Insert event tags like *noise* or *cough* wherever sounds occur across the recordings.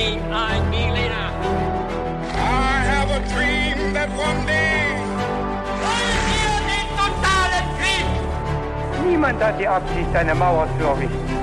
mean I, Melina. I have a dream that one day. Wollen wir den totalen Krieg? Niemand hat die Absicht, eine Mauer zu errichten.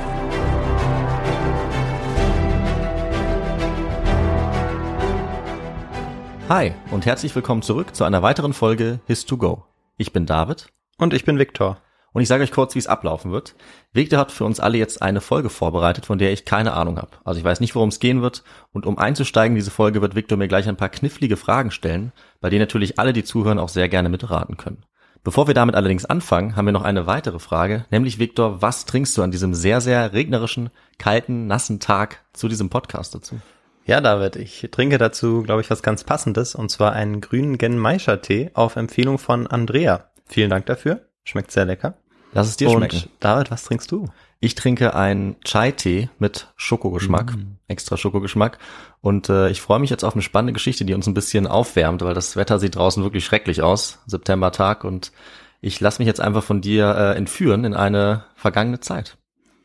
Hi und herzlich willkommen zurück zu einer weiteren Folge His2Go. Ich bin David Und ich bin Viktor. Und ich sage euch kurz, wie es ablaufen wird. Victor hat für uns alle jetzt eine Folge vorbereitet, von der ich keine Ahnung habe. Also ich weiß nicht, worum es gehen wird und um einzusteigen in diese Folge wird Victor mir gleich ein paar knifflige Fragen stellen, bei denen natürlich alle, die zuhören, auch sehr gerne mitraten können. Bevor wir damit allerdings anfangen, haben wir noch eine weitere Frage, nämlich Victor, was trinkst du an diesem sehr, sehr regnerischen, kalten, nassen Tag zu diesem Podcast dazu? Ja, David, ich trinke dazu, glaube ich, was ganz Passendes, und zwar einen grünen Genmaischer-Tee auf Empfehlung von Andrea. Vielen Dank dafür. Schmeckt sehr lecker. Lass es dir und schmecken. David, was trinkst du? Ich trinke einen Chai-Tee mit Schokogeschmack, extra Schokogeschmack. Und äh, ich freue mich jetzt auf eine spannende Geschichte, die uns ein bisschen aufwärmt, weil das Wetter sieht draußen wirklich schrecklich aus, Septembertag. Und ich lasse mich jetzt einfach von dir äh, entführen in eine vergangene Zeit.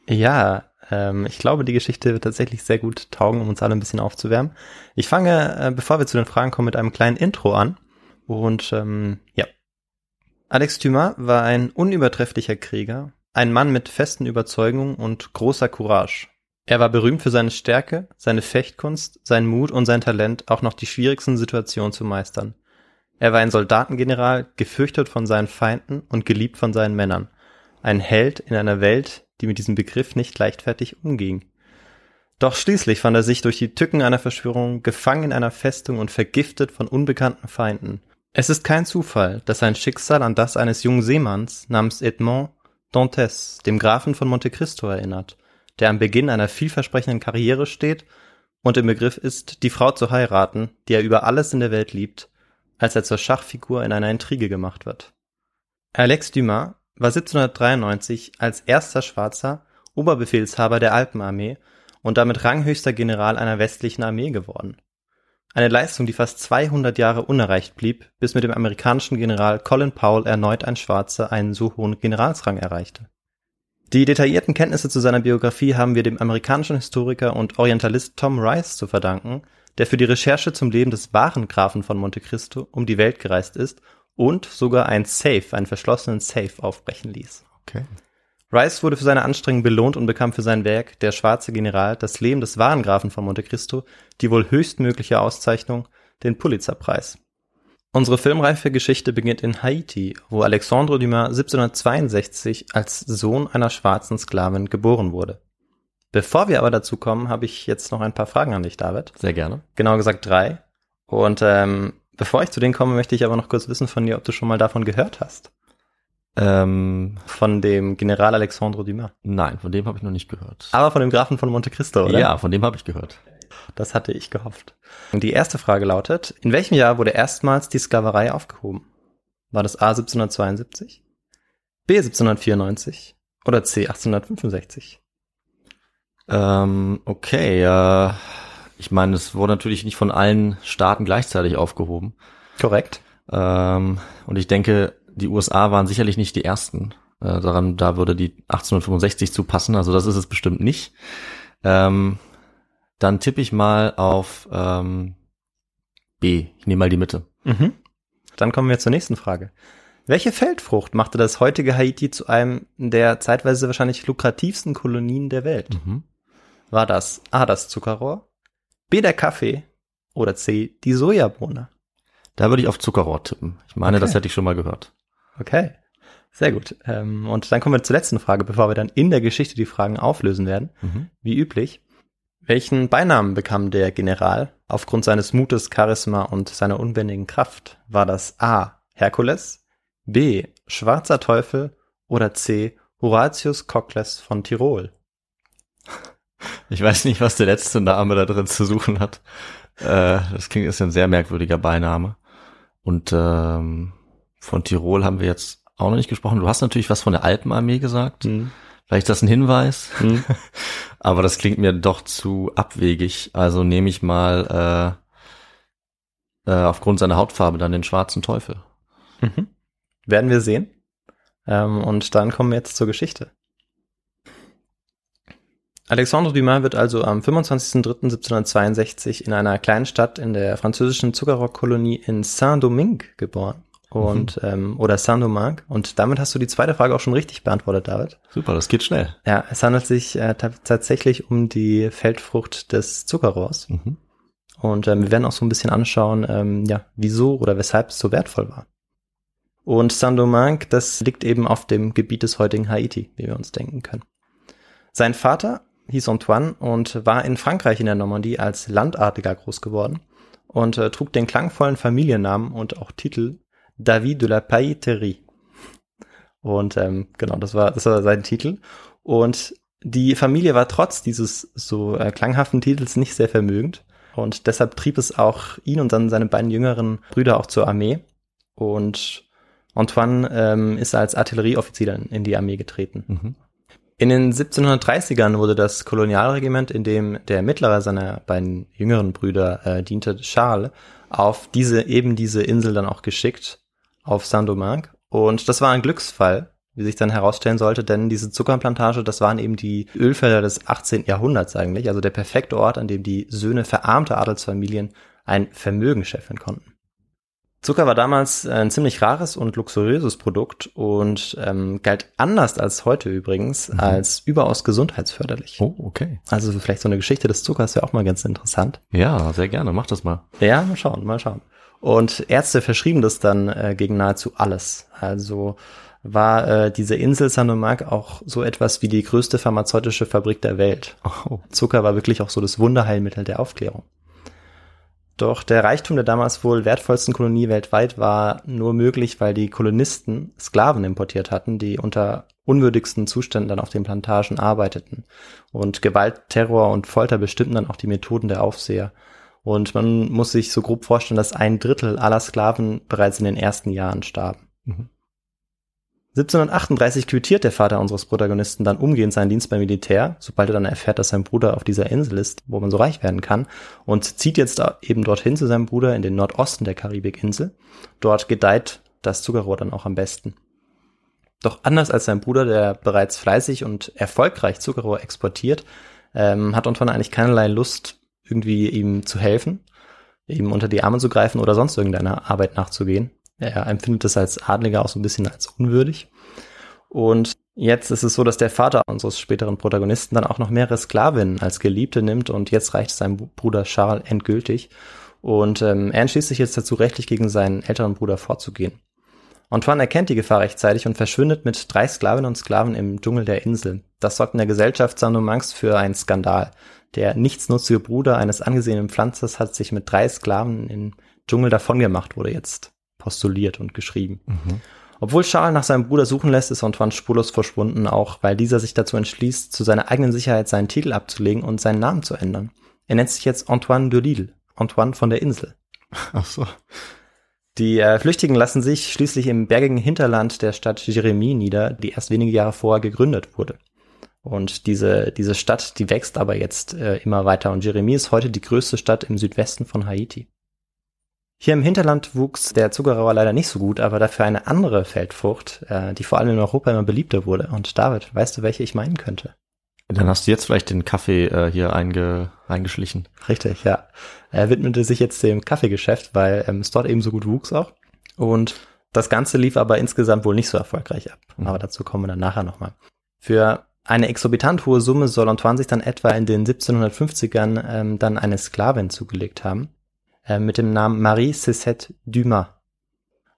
Ja, ähm, ich glaube, die Geschichte wird tatsächlich sehr gut taugen, um uns alle ein bisschen aufzuwärmen. Ich fange, äh, bevor wir zu den Fragen kommen, mit einem kleinen Intro an. Und ähm, ja. Alex Dumas war ein unübertrefflicher Krieger, ein Mann mit festen Überzeugungen und großer Courage. Er war berühmt für seine Stärke, seine Fechtkunst, seinen Mut und sein Talent, auch noch die schwierigsten Situationen zu meistern. Er war ein Soldatengeneral, gefürchtet von seinen Feinden und geliebt von seinen Männern. Ein Held in einer Welt, die mit diesem Begriff nicht leichtfertig umging. Doch schließlich fand er sich durch die Tücken einer Verschwörung gefangen in einer Festung und vergiftet von unbekannten Feinden. Es ist kein Zufall, dass sein Schicksal an das eines jungen Seemanns namens Edmond Dantes, dem Grafen von Monte Cristo, erinnert, der am Beginn einer vielversprechenden Karriere steht und im Begriff ist, die Frau zu heiraten, die er über alles in der Welt liebt, als er zur Schachfigur in einer Intrige gemacht wird. Alex Dumas war 1793 als erster Schwarzer Oberbefehlshaber der Alpenarmee und damit ranghöchster General einer westlichen Armee geworden. Eine Leistung, die fast 200 Jahre unerreicht blieb, bis mit dem amerikanischen General Colin Powell erneut ein Schwarzer einen so hohen Generalsrang erreichte. Die detaillierten Kenntnisse zu seiner Biografie haben wir dem amerikanischen Historiker und Orientalist Tom Rice zu verdanken, der für die Recherche zum Leben des wahren Grafen von Monte Cristo um die Welt gereist ist und sogar ein Safe, einen verschlossenen Safe aufbrechen ließ. Okay. Rice wurde für seine Anstrengungen belohnt und bekam für sein Werk Der schwarze General, das Leben des wahren Grafen von Monte Cristo, die wohl höchstmögliche Auszeichnung, den Pulitzerpreis. Unsere filmreife Geschichte beginnt in Haiti, wo Alexandre Dumas 1762 als Sohn einer schwarzen Sklavin geboren wurde. Bevor wir aber dazu kommen, habe ich jetzt noch ein paar Fragen an dich, David. Sehr gerne. Genau gesagt drei. Und ähm, bevor ich zu denen komme, möchte ich aber noch kurz wissen von dir, ob du schon mal davon gehört hast. Ähm, Von dem General Alexandre Dumas. nein, von dem habe ich noch nicht gehört. Aber von dem Grafen von Monte Cristo, oder? Ja, von dem habe ich gehört. Das hatte ich gehofft. Und die erste Frage lautet, in welchem Jahr wurde erstmals die Sklaverei aufgehoben? War das A 1772, B 1794 oder C 1865? Ähm, okay, äh, ich meine, es wurde natürlich nicht von allen Staaten gleichzeitig aufgehoben. Korrekt. Ähm, und ich denke, die USA waren sicherlich nicht die ersten. Äh, daran, da würde die 1865 zu passen. Also das ist es bestimmt nicht. Ähm, dann tippe ich mal auf ähm, B. Ich nehme mal die Mitte. Mhm. Dann kommen wir zur nächsten Frage. Welche Feldfrucht machte das heutige Haiti zu einem der zeitweise wahrscheinlich lukrativsten Kolonien der Welt? Mhm. War das A das Zuckerrohr, B der Kaffee oder C die Sojabohne? Da würde ich auf Zuckerrohr tippen. Ich meine, Okay. das hätte ich schon mal gehört. Okay, sehr gut. Ähm, und dann kommen wir zur letzten Frage, bevor wir dann in der Geschichte die Fragen auflösen werden. Mhm. Wie üblich. Welchen Beinamen bekam der General aufgrund seines Mutes, Charisma und seiner unbändigen Kraft? War das A. Herkules, B. Schwarzer Teufel oder C. Horatius Cockles von Tirol? Ich weiß nicht, was der letzte Name da drin zu suchen hat. Äh, das klingt ist ein sehr merkwürdiger Beiname. Und ähm, von Tirol haben wir jetzt auch noch nicht gesprochen. Du hast natürlich was von der Alpenarmee gesagt. Hm. Vielleicht ist das ein Hinweis. Hm. *laughs* Aber das klingt mir doch zu abwegig. Also nehme ich mal äh, äh, aufgrund seiner Hautfarbe dann den schwarzen Teufel. Mhm. Werden wir sehen. Ähm, und dann kommen wir jetzt zur Geschichte. Alexandre Dumas wird also am 25.03.1762 in einer kleinen Stadt in der französischen Zuckerrockkolonie in Saint-Domingue geboren. Und, mhm. ähm, oder Saint-Domingue. Und damit hast du die zweite Frage auch schon richtig beantwortet, David. Super, das geht schnell. Ja, es handelt sich äh, tatsächlich um die Feldfrucht des Zuckerrohrs. Mhm. Und ähm, wir werden auch so ein bisschen anschauen, ähm, ja, wieso oder weshalb es so wertvoll war. Und Saint-Domingue, das liegt eben auf dem Gebiet des heutigen Haiti, wie wir uns denken können. Sein Vater hieß Antoine und war in Frankreich in der Normandie als Landadliger groß geworden und äh, trug den klangvollen Familiennamen und auch Titel David de la Pailleterie. Und ähm, genau, das war, das war sein Titel. Und die Familie war trotz dieses so äh, klanghaften Titels nicht sehr vermögend. Und deshalb trieb es auch ihn und dann seine beiden jüngeren Brüder auch zur Armee. Und Antoine ähm, ist als Artillerieoffizier in die Armee getreten. Mhm. In den 1730ern wurde das Kolonialregiment, in dem der mittlere seiner beiden jüngeren Brüder äh, diente, Charles, auf diese eben diese Insel dann auch geschickt, auf Saint-Domingue. Und das war ein Glücksfall, wie sich dann herausstellen sollte, denn diese Zuckerplantage, das waren eben die Ölfelder des 18. Jahrhunderts eigentlich, also der perfekte Ort, an dem die Söhne verarmter Adelsfamilien ein Vermögen scheffeln konnten. Zucker war damals ein ziemlich rares und luxuriöses Produkt und ähm, galt anders als heute übrigens mhm. als überaus gesundheitsförderlich. Oh, okay. Also vielleicht so eine Geschichte des Zuckers wäre auch mal ganz interessant. Ja, sehr gerne. Mach das mal. Ja, mal schauen, mal schauen. Und Ärzte verschrieben das dann äh, gegen nahezu alles. Also war äh, diese Insel Sanomak auch so etwas wie die größte pharmazeutische Fabrik der Welt. Oh. Zucker war wirklich auch so das Wunderheilmittel der Aufklärung. Doch der Reichtum der damals wohl wertvollsten Kolonie weltweit war nur möglich, weil die Kolonisten Sklaven importiert hatten, die unter unwürdigsten Zuständen dann auf den Plantagen arbeiteten. Und Gewalt, Terror und Folter bestimmten dann auch die Methoden der Aufseher. Und man muss sich so grob vorstellen, dass ein Drittel aller Sklaven bereits in den ersten Jahren starben. Mhm. 1738 quittiert der Vater unseres Protagonisten dann umgehend seinen Dienst beim Militär, sobald er dann erfährt, dass sein Bruder auf dieser Insel ist, wo man so reich werden kann, und zieht jetzt eben dorthin zu seinem Bruder in den Nordosten der Karibikinsel. Dort gedeiht das Zuckerrohr dann auch am besten. Doch anders als sein Bruder, der bereits fleißig und erfolgreich Zuckerrohr exportiert, ähm, hat Antoine eigentlich keinerlei Lust, irgendwie ihm zu helfen, ihm unter die Arme zu greifen oder sonst irgendeiner Arbeit nachzugehen. Er empfindet es als Adliger auch so ein bisschen als unwürdig. Und jetzt ist es so, dass der Vater unseres späteren Protagonisten dann auch noch mehrere Sklavinnen als Geliebte nimmt und jetzt reicht es seinem Bruder Charles endgültig. Und ähm, er entschließt sich jetzt dazu, rechtlich gegen seinen älteren Bruder vorzugehen. Antoine erkennt die Gefahr rechtzeitig und verschwindet mit drei Sklavinnen und Sklaven im Dschungel der Insel. Das sorgt in der Gesellschaft Saint-Domingues für einen Skandal. Der nichtsnutzige Bruder eines angesehenen Pflanzers hat sich mit drei Sklaven im Dschungel davongemacht, wurde jetzt postuliert und geschrieben. Mhm. Obwohl Charles nach seinem Bruder suchen lässt, ist Antoine spurlos verschwunden, auch weil dieser sich dazu entschließt, zu seiner eigenen Sicherheit seinen Titel abzulegen und seinen Namen zu ändern. Er nennt sich jetzt Antoine de Lille, Antoine von der Insel. Ach so. Die äh, Flüchtigen lassen sich schließlich im bergigen Hinterland der Stadt Jérémie nieder, die erst wenige Jahre vorher gegründet wurde. Und diese, diese Stadt, die wächst aber jetzt äh, immer weiter und Jérémie ist heute die größte Stadt im Südwesten von Haiti. Hier im Hinterland wuchs der Zuckerrohr leider nicht so gut, aber dafür eine andere Feldfrucht, äh, die vor allem in Europa immer beliebter wurde. Und David, weißt du, welche ich meinen könnte? Dann hast du jetzt vielleicht den Kaffee äh, hier einge, eingeschlichen. Richtig, ja. Er widmete sich jetzt dem Kaffeegeschäft, weil ähm, es dort eben so gut wuchs auch. Und das Ganze lief aber insgesamt wohl nicht so erfolgreich ab. Mhm. Aber dazu kommen wir dann nachher nochmal. Für eine exorbitant hohe Summe soll Antoine sich dann etwa in den 1750ern ähm, dann eine Sklavin zugelegt haben äh, mit dem Namen Marie Cécette Dumas.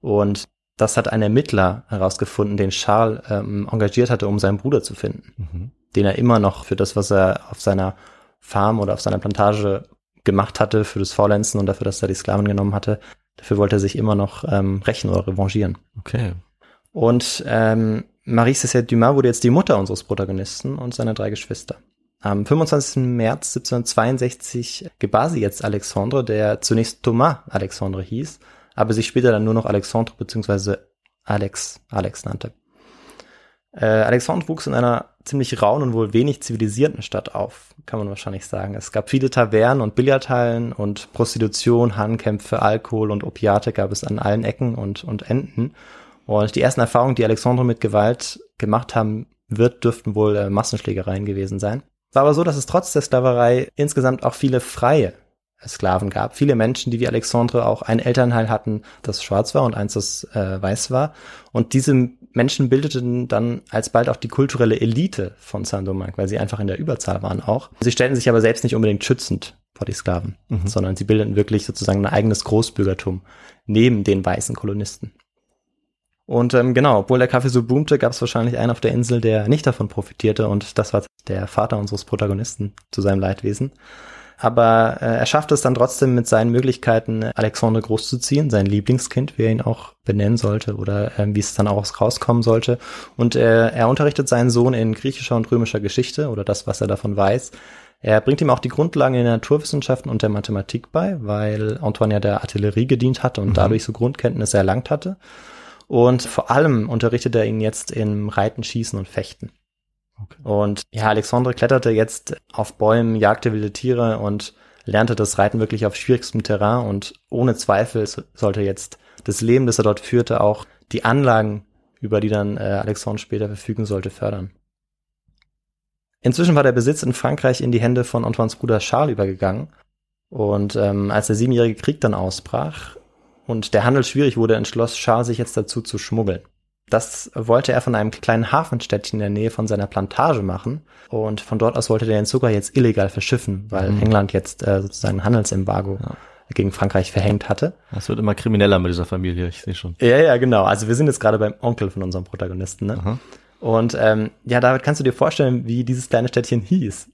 Und das hat ein Ermittler herausgefunden, den Charles ähm, engagiert hatte, um seinen Bruder zu finden, mhm. den er immer noch für das, was er auf seiner Farm oder auf seiner Plantage gemacht hatte, für das Faulenzen und dafür, dass er die Sklaven genommen hatte, dafür wollte er sich immer noch ähm, rächen oder revanchieren. Okay. Und ähm, Marie Cécette Dumas wurde jetzt die Mutter unseres Protagonisten und seiner drei Geschwister. Am 25. März 1762 gebar sie jetzt Alexandre, der zunächst Thomas Alexandre hieß, aber sich später dann nur noch Alexandre bzw. Alex, Alex nannte. Äh, Alexandre wuchs in einer ziemlich rauen und wohl wenig zivilisierten Stadt auf, kann man wahrscheinlich sagen. Es gab viele Tavernen und Billardhallen und Prostitution, Hahnkämpfe, Alkohol und Opiate gab es an allen Ecken und, und Enden. Und die ersten Erfahrungen, die Alexandre mit Gewalt gemacht haben wird, dürften wohl äh, Massenschlägereien gewesen sein. war aber so, dass es trotz der Sklaverei insgesamt auch viele freie Sklaven gab. Viele Menschen, die wie Alexandre auch ein Elternteil hatten, das schwarz war und eins, das äh, weiß war. Und diese Menschen bildeten dann alsbald auch die kulturelle Elite von Saint-Domingue, weil sie einfach in der Überzahl waren auch. Sie stellten sich aber selbst nicht unbedingt schützend vor die Sklaven, mhm. sondern sie bildeten wirklich sozusagen ein eigenes Großbürgertum neben den weißen Kolonisten. Und ähm, genau, obwohl der Kaffee so boomte, gab es wahrscheinlich einen auf der Insel, der nicht davon profitierte und das war der Vater unseres Protagonisten zu seinem Leidwesen. Aber äh, er schafft es dann trotzdem mit seinen Möglichkeiten, Alexandre großzuziehen, sein Lieblingskind, wie er ihn auch benennen sollte oder äh, wie es dann auch rauskommen sollte. Und äh, er unterrichtet seinen Sohn in griechischer und römischer Geschichte oder das, was er davon weiß. Er bringt ihm auch die Grundlagen in den Naturwissenschaften und der Mathematik bei, weil Antoine ja der Artillerie gedient hat und mhm. dadurch so Grundkenntnisse erlangt hatte. Und vor allem unterrichtet er ihn jetzt im Reiten, Schießen und Fechten. Okay. Und ja, Alexandre kletterte jetzt auf Bäumen, jagte wilde Tiere und lernte das Reiten wirklich auf schwierigstem Terrain und ohne Zweifel sollte jetzt das Leben, das er dort führte, auch die Anlagen, über die dann äh, Alexandre später verfügen sollte, fördern. Inzwischen war der Besitz in Frankreich in die Hände von Antoines Bruder Charles übergegangen. Und ähm, als der siebenjährige Krieg dann ausbrach und der Handel schwierig wurde, entschloss Charles sich jetzt dazu zu schmuggeln. Das wollte er von einem kleinen Hafenstädtchen in der Nähe von seiner Plantage machen. Und von dort aus wollte er den Zucker jetzt illegal verschiffen, weil mhm. England jetzt äh, sozusagen ein Handelsembargo ja. gegen Frankreich verhängt hatte. Das wird immer krimineller mit dieser Familie, ich sehe schon. Ja, ja, genau. Also wir sind jetzt gerade beim Onkel von unserem Protagonisten. Ne? Aha. Und ähm, ja, David, kannst du dir vorstellen, wie dieses kleine Städtchen hieß?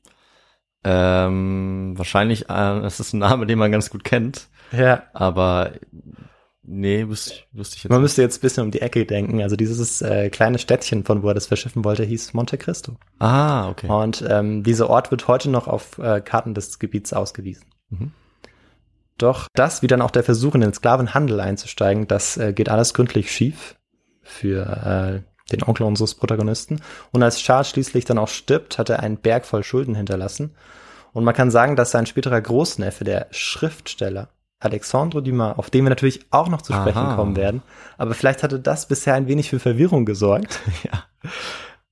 Ähm, wahrscheinlich, äh, das ist ein Name, den man ganz gut kennt. Ja. Aber Nee, wüsste ich, wüsste ich jetzt Man müsste jetzt ein bisschen um die Ecke denken. Also dieses äh, kleine Städtchen, von wo er das verschiffen wollte, hieß Monte Cristo. Ah, okay. Und ähm, dieser Ort wird heute noch auf äh, Karten des Gebiets ausgewiesen. Mhm. Doch das, wie dann auch der Versuch, in den Sklavenhandel einzusteigen, das äh, geht alles gründlich schief für äh, den Onkel unseres Protagonisten. Und als Charles schließlich dann auch stirbt, hat er einen Berg voll Schulden hinterlassen. Und man kann sagen, dass sein späterer Großneffe, der Schriftsteller, Alexandre Dumas, auf den wir natürlich auch noch zu sprechen Aha. kommen werden. Aber vielleicht hatte das bisher ein wenig für Verwirrung gesorgt. *laughs* ja.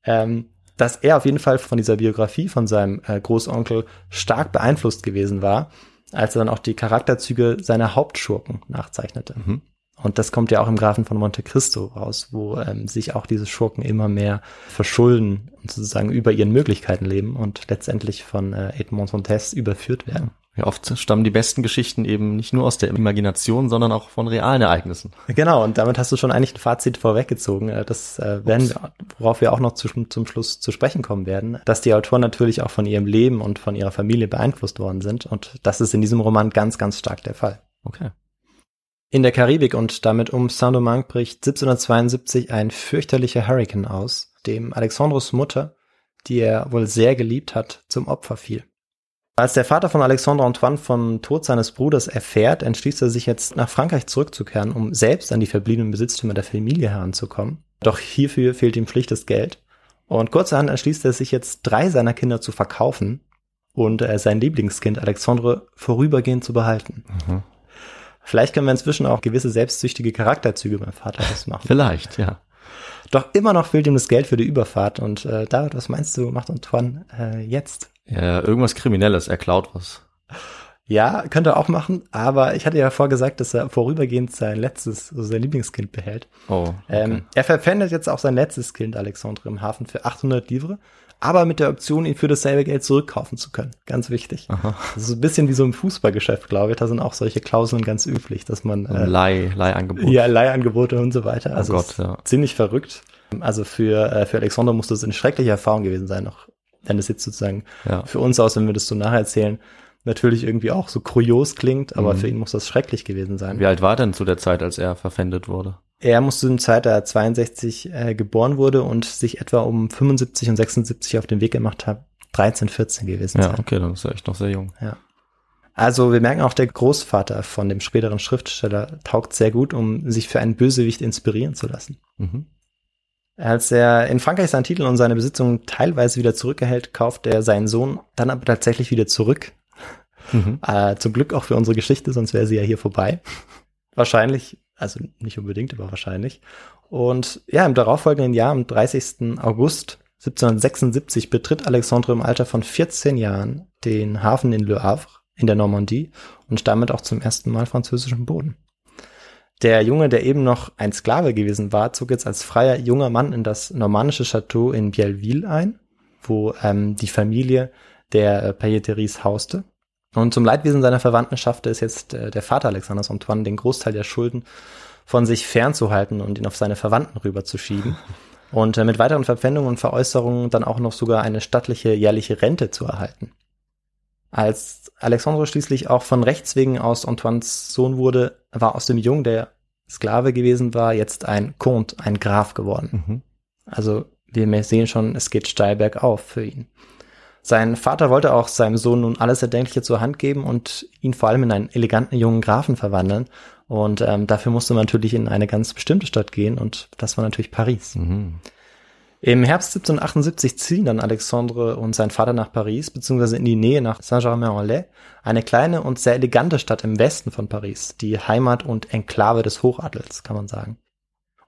Ähm, dass er auf jeden Fall von dieser Biografie von seinem äh, Großonkel stark beeinflusst gewesen war, als er dann auch die Charakterzüge seiner Hauptschurken nachzeichnete. Mhm. Und das kommt ja auch im Grafen von Monte Cristo raus, wo ähm, sich auch diese Schurken immer mehr verschulden und sozusagen über ihren Möglichkeiten leben und letztendlich von äh, Edmond Dantes überführt werden. Ja, oft stammen die besten Geschichten eben nicht nur aus der Imagination, sondern auch von realen Ereignissen. Genau, und damit hast du schon eigentlich ein Fazit vorweggezogen. Äh, das äh, werden, wir, worauf wir auch noch zu, zum Schluss zu sprechen kommen werden, dass die Autoren natürlich auch von ihrem Leben und von ihrer Familie beeinflusst worden sind. Und das ist in diesem Roman ganz, ganz stark der Fall. Okay. In der Karibik und damit um Saint-Domingue bricht 1772 ein fürchterlicher Hurrikan aus, dem Alexandros Mutter, die er wohl sehr geliebt hat, zum Opfer fiel. Als der Vater von Alexandre Antoine vom Tod seines Bruders erfährt, entschließt er sich jetzt nach Frankreich zurückzukehren, um selbst an die verbliebenen Besitztümer der Familie heranzukommen. Doch hierfür fehlt ihm schlicht das Geld. Und kurzerhand entschließt er sich jetzt, drei seiner Kinder zu verkaufen und äh, sein Lieblingskind Alexandre vorübergehend zu behalten. Mhm. Vielleicht können wir inzwischen auch gewisse selbstsüchtige Charakterzüge beim Vater ausmachen. *laughs* Vielleicht, ja. Doch immer noch fehlt ihm das Geld für die Überfahrt. Und äh, David, was meinst du, macht Antoine äh, jetzt? Ja, irgendwas Kriminelles, er klaut was. Ja, könnte er auch machen, aber ich hatte ja vorgesagt, dass er vorübergehend sein letztes, also sein Lieblingskind behält. Oh. Okay. Ähm, er verpfändet jetzt auch sein letztes Kind, Alexandre, im Hafen für 800 Livre, aber mit der Option, ihn für dasselbe Geld zurückkaufen zu können. Ganz wichtig. Aha. Das ist ein bisschen wie so im Fußballgeschäft, glaube ich. Da sind auch solche Klauseln ganz üblich, dass man. Äh, Leih, Leihangebote. Ja, Leihangebote und so weiter. Oh also oh Gott, ja. ziemlich verrückt. Also für, äh, für Alexander muss das eine schreckliche Erfahrung gewesen sein, noch wenn es jetzt sozusagen ja. für uns aus, wenn wir das so nacherzählen, natürlich irgendwie auch so kurios klingt, aber mhm. für ihn muss das schrecklich gewesen sein. Wie alt war denn zu der Zeit, als er verpfändet wurde? Er musste zu der Zeit, da er 62 äh, geboren wurde und sich etwa um 75 und 76 auf den Weg gemacht hat, 13, 14 gewesen ja, sein. Ja, okay, dann ist er echt noch sehr jung. Ja. Also wir merken auch, der Großvater von dem späteren Schriftsteller taugt sehr gut, um sich für einen Bösewicht inspirieren zu lassen. Mhm. Als er in Frankreich seinen Titel und seine Besitzungen teilweise wieder zurückerhält, kauft er seinen Sohn dann aber tatsächlich wieder zurück. Mhm. Äh, zum Glück auch für unsere Geschichte, sonst wäre sie ja hier vorbei. Wahrscheinlich, also nicht unbedingt, aber wahrscheinlich. Und ja, im darauffolgenden Jahr, am 30. August 1776 betritt Alexandre im Alter von 14 Jahren den Hafen in Le Havre in der Normandie und damit auch zum ersten Mal französischen Boden. Der Junge, der eben noch ein Sklave gewesen war, zog jetzt als freier junger Mann in das normannische Chateau in Bielleville ein, wo ähm, die Familie der äh, Pailleteries hauste. Und zum Leidwesen seiner Verwandten schaffte es jetzt äh, der Vater Alexanders Antoine, den Großteil der Schulden von sich fernzuhalten und ihn auf seine Verwandten rüberzuschieben. *laughs* Und äh, mit weiteren Verpfändungen und Veräußerungen dann auch noch sogar eine stattliche jährliche Rente zu erhalten. Als Alexandre schließlich auch von Rechts wegen aus Antoines Sohn wurde, war aus dem Jungen, der Sklave gewesen war, jetzt ein Comte, ein Graf geworden. Mhm. Also wir sehen schon, es geht steil bergauf für ihn. Sein Vater wollte auch seinem Sohn nun alles Erdenkliche zur Hand geben und ihn vor allem in einen eleganten jungen Grafen verwandeln. Und ähm, dafür musste man natürlich in eine ganz bestimmte Stadt gehen und das war natürlich Paris. Mhm. Im Herbst 1778 ziehen dann Alexandre und sein Vater nach Paris, beziehungsweise in die Nähe nach Saint-Germain-en-Laye, eine kleine und sehr elegante Stadt im Westen von Paris, die Heimat und Enklave des Hochadels, kann man sagen.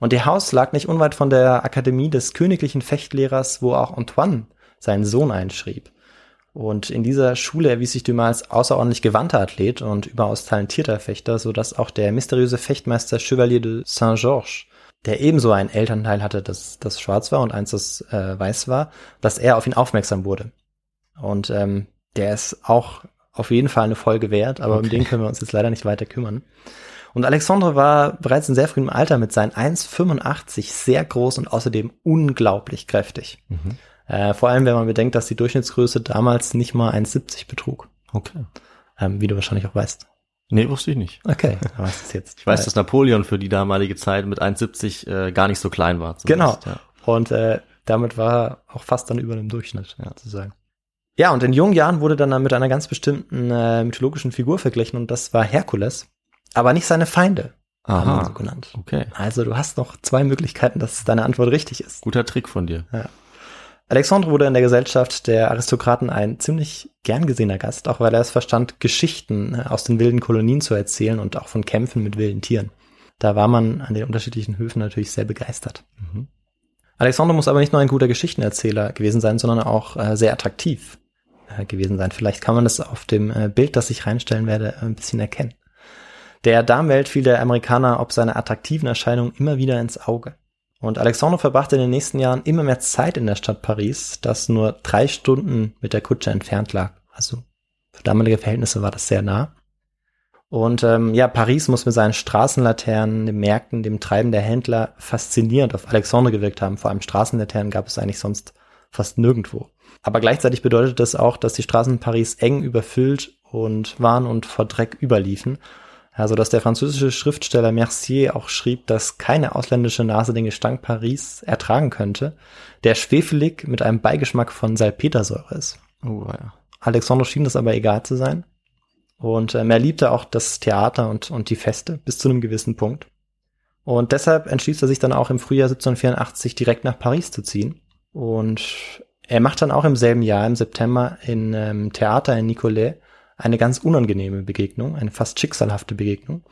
Und ihr Haus lag nicht unweit von der Akademie des königlichen Fechtlehrers, wo auch Antoine seinen Sohn einschrieb. Und in dieser Schule erwies sich Dumas außerordentlich gewandter Athlet und überaus talentierter Fechter, so dass auch der mysteriöse Fechtmeister Chevalier de Saint-Georges der ebenso ein Elternteil hatte, das, das schwarz war und eins, das äh, weiß war, dass er auf ihn aufmerksam wurde. Und ähm, der ist auch auf jeden Fall eine Folge wert, aber okay. um den können wir uns jetzt leider nicht weiter kümmern. Und Alexandre war bereits in sehr frühem Alter mit seinen 1,85 sehr groß und außerdem unglaublich kräftig. Mhm. Äh, vor allem, wenn man bedenkt, dass die Durchschnittsgröße damals nicht mal 1,70 betrug. Okay. Ähm, wie du wahrscheinlich auch weißt. Nee, wusste ich nicht. Okay, was ist jetzt? Ich weiß, dass Napoleon für die damalige Zeit mit 1,70 äh, gar nicht so klein war. Genau. Ja. Und äh, damit war er auch fast dann über dem Durchschnitt, ja. sozusagen. Ja, und in jungen Jahren wurde dann mit einer ganz bestimmten äh, mythologischen Figur verglichen und das war Herkules. Aber nicht seine Feinde, Aha. haben wir so genannt. Okay. Also du hast noch zwei Möglichkeiten, dass deine Antwort richtig ist. Guter Trick von dir. Ja. Alexandre wurde in der Gesellschaft der Aristokraten ein ziemlich gern gesehener Gast, auch weil er es verstand, Geschichten äh, aus den wilden Kolonien zu erzählen und auch von Kämpfen mit wilden Tieren. Da war man an den unterschiedlichen Höfen natürlich sehr begeistert. Mhm. Alexandre muss aber nicht nur ein guter Geschichtenerzähler gewesen sein, sondern auch äh, sehr attraktiv äh, gewesen sein. Vielleicht kann man das auf dem äh, Bild, das ich reinstellen werde, ein bisschen erkennen. Der Damenwelt fiel der Amerikaner ob seiner attraktiven Erscheinung immer wieder ins Auge. Und Alexandre verbrachte in den nächsten Jahren immer mehr Zeit in der Stadt Paris, das nur drei Stunden mit der Kutsche entfernt lag. Also für damalige Verhältnisse war das sehr nah. Und ähm, ja, Paris muss mit seinen Straßenlaternen, den Märkten, dem Treiben der Händler faszinierend auf Alexandre gewirkt haben. Vor allem Straßenlaternen gab es eigentlich sonst fast nirgendwo. Aber gleichzeitig bedeutet das auch, dass die Straßen Paris eng überfüllt und waren und vor Dreck überliefen also, dass der französische Schriftsteller Mercier auch schrieb, dass keine ausländische Nase den Gestank Paris ertragen könnte, der schwefelig mit einem Beigeschmack von Salpetersäure ist. Oh, ja. Alexandre schien das aber egal zu sein. Und ähm, er liebte auch das Theater und, und die Feste bis zu einem gewissen Punkt. Und deshalb entschließt er sich dann auch im Frühjahr 1784 direkt nach Paris zu ziehen. Und er macht dann auch im selben Jahr, im September, in ähm, Theater in Nicolet eine ganz unangenehme Begegnung, eine fast schicksalhafte Begegnung,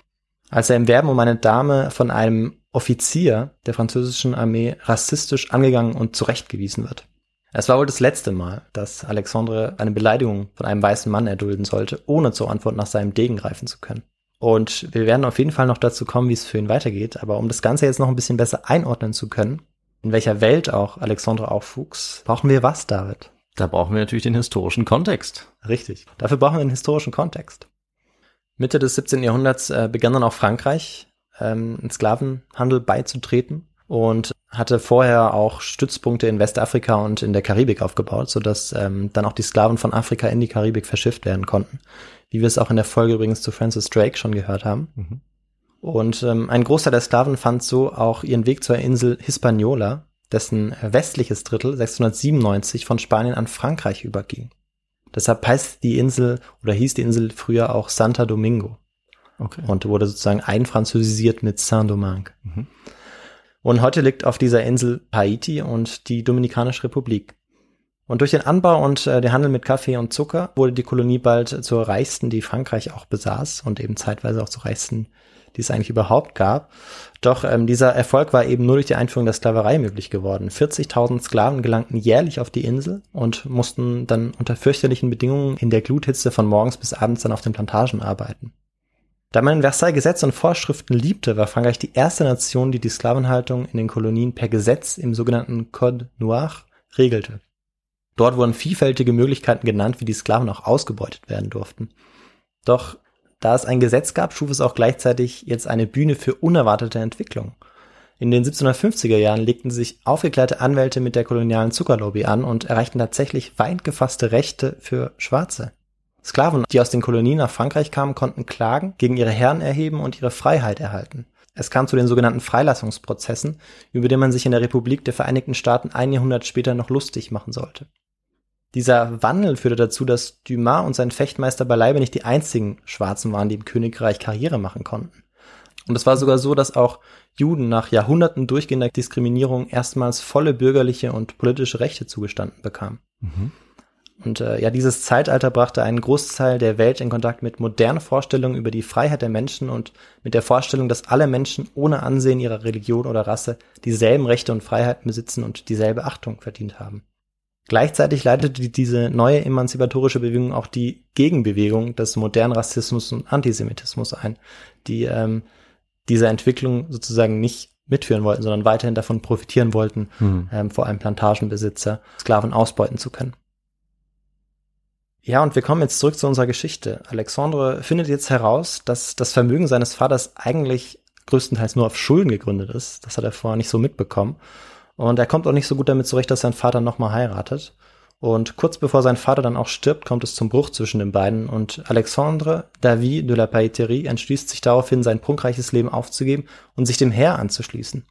als er im Werben um eine Dame von einem Offizier der französischen Armee rassistisch angegangen und zurechtgewiesen wird. Es war wohl das letzte Mal, dass Alexandre eine Beleidigung von einem weißen Mann erdulden sollte, ohne zur Antwort nach seinem Degen greifen zu können. Und wir werden auf jeden Fall noch dazu kommen, wie es für ihn weitergeht, aber um das Ganze jetzt noch ein bisschen besser einordnen zu können, in welcher Welt auch Alexandre aufwuchs, brauchen wir was, David? Da brauchen wir natürlich den historischen Kontext. Richtig. Dafür brauchen wir einen historischen Kontext. Mitte des 17. Jahrhunderts äh, begann dann auch Frankreich, ähm, in Sklavenhandel beizutreten und hatte vorher auch Stützpunkte in Westafrika und in der Karibik aufgebaut, sodass ähm, dann auch die Sklaven von Afrika in die Karibik verschifft werden konnten. Wie wir es auch in der Folge übrigens zu Francis Drake schon gehört haben. Mhm. Und ähm, ein Großteil der Sklaven fand so auch ihren Weg zur Insel Hispaniola, dessen westliches Drittel 697 von Spanien an Frankreich überging. Deshalb heißt die Insel oder hieß die Insel früher auch Santa Domingo. Okay. Und wurde sozusagen einfranzösisiert mit Saint-Domingue. Mhm. Und heute liegt auf dieser Insel Haiti und die Dominikanische Republik. Und durch den Anbau und äh, den Handel mit Kaffee und Zucker wurde die Kolonie bald zur reichsten, die Frankreich auch besaß und eben zeitweise auch zur reichsten, die es eigentlich überhaupt gab. Doch ähm, dieser Erfolg war eben nur durch die Einführung der Sklaverei möglich geworden. 40.000 Sklaven gelangten jährlich auf die Insel und mussten dann unter fürchterlichen Bedingungen in der Gluthitze von morgens bis abends dann auf den Plantagen arbeiten. Da man in Versailles Gesetze und Vorschriften liebte, war Frankreich die erste Nation, die die Sklavenhaltung in den Kolonien per Gesetz im sogenannten Code Noir regelte. Dort wurden vielfältige Möglichkeiten genannt, wie die Sklaven auch ausgebeutet werden durften. Doch da es ein Gesetz gab, schuf es auch gleichzeitig jetzt eine Bühne für unerwartete Entwicklung. In den 1750er Jahren legten sich aufgeklärte Anwälte mit der kolonialen Zuckerlobby an und erreichten tatsächlich weit gefasste Rechte für Schwarze. Sklaven, die aus den Kolonien nach Frankreich kamen, konnten Klagen gegen ihre Herren erheben und ihre Freiheit erhalten. Es kam zu den sogenannten Freilassungsprozessen, über die man sich in der Republik der Vereinigten Staaten ein Jahrhundert später noch lustig machen sollte. Dieser Wandel führte dazu, dass Dumas und sein Fechtmeister beileibe nicht die einzigen Schwarzen waren, die im Königreich Karriere machen konnten. Und es war sogar so, dass auch Juden nach Jahrhunderten durchgehender Diskriminierung erstmals volle bürgerliche und politische Rechte zugestanden bekamen. Mhm. Und äh, ja, dieses Zeitalter brachte einen Großteil der Welt in Kontakt mit modernen Vorstellungen über die Freiheit der Menschen und mit der Vorstellung, dass alle Menschen ohne Ansehen ihrer Religion oder Rasse dieselben Rechte und Freiheiten besitzen und dieselbe Achtung verdient haben. Gleichzeitig leitete diese neue emanzipatorische Bewegung auch die Gegenbewegung des modernen Rassismus und Antisemitismus ein, die ähm, diese Entwicklung sozusagen nicht mitführen wollten, sondern weiterhin davon profitieren wollten, hm. ähm, vor allem Plantagenbesitzer Sklaven ausbeuten zu können. Ja, und wir kommen jetzt zurück zu unserer Geschichte. Alexandre findet jetzt heraus, dass das Vermögen seines Vaters eigentlich größtenteils nur auf Schulden gegründet ist. Das hat er vorher nicht so mitbekommen. Und er kommt auch nicht so gut damit zurecht, dass sein Vater nochmal heiratet. Und kurz bevor sein Vater dann auch stirbt, kommt es zum Bruch zwischen den beiden und Alexandre David de la Pailleterie entschließt sich daraufhin, sein prunkreiches Leben aufzugeben und sich dem Heer anzuschließen.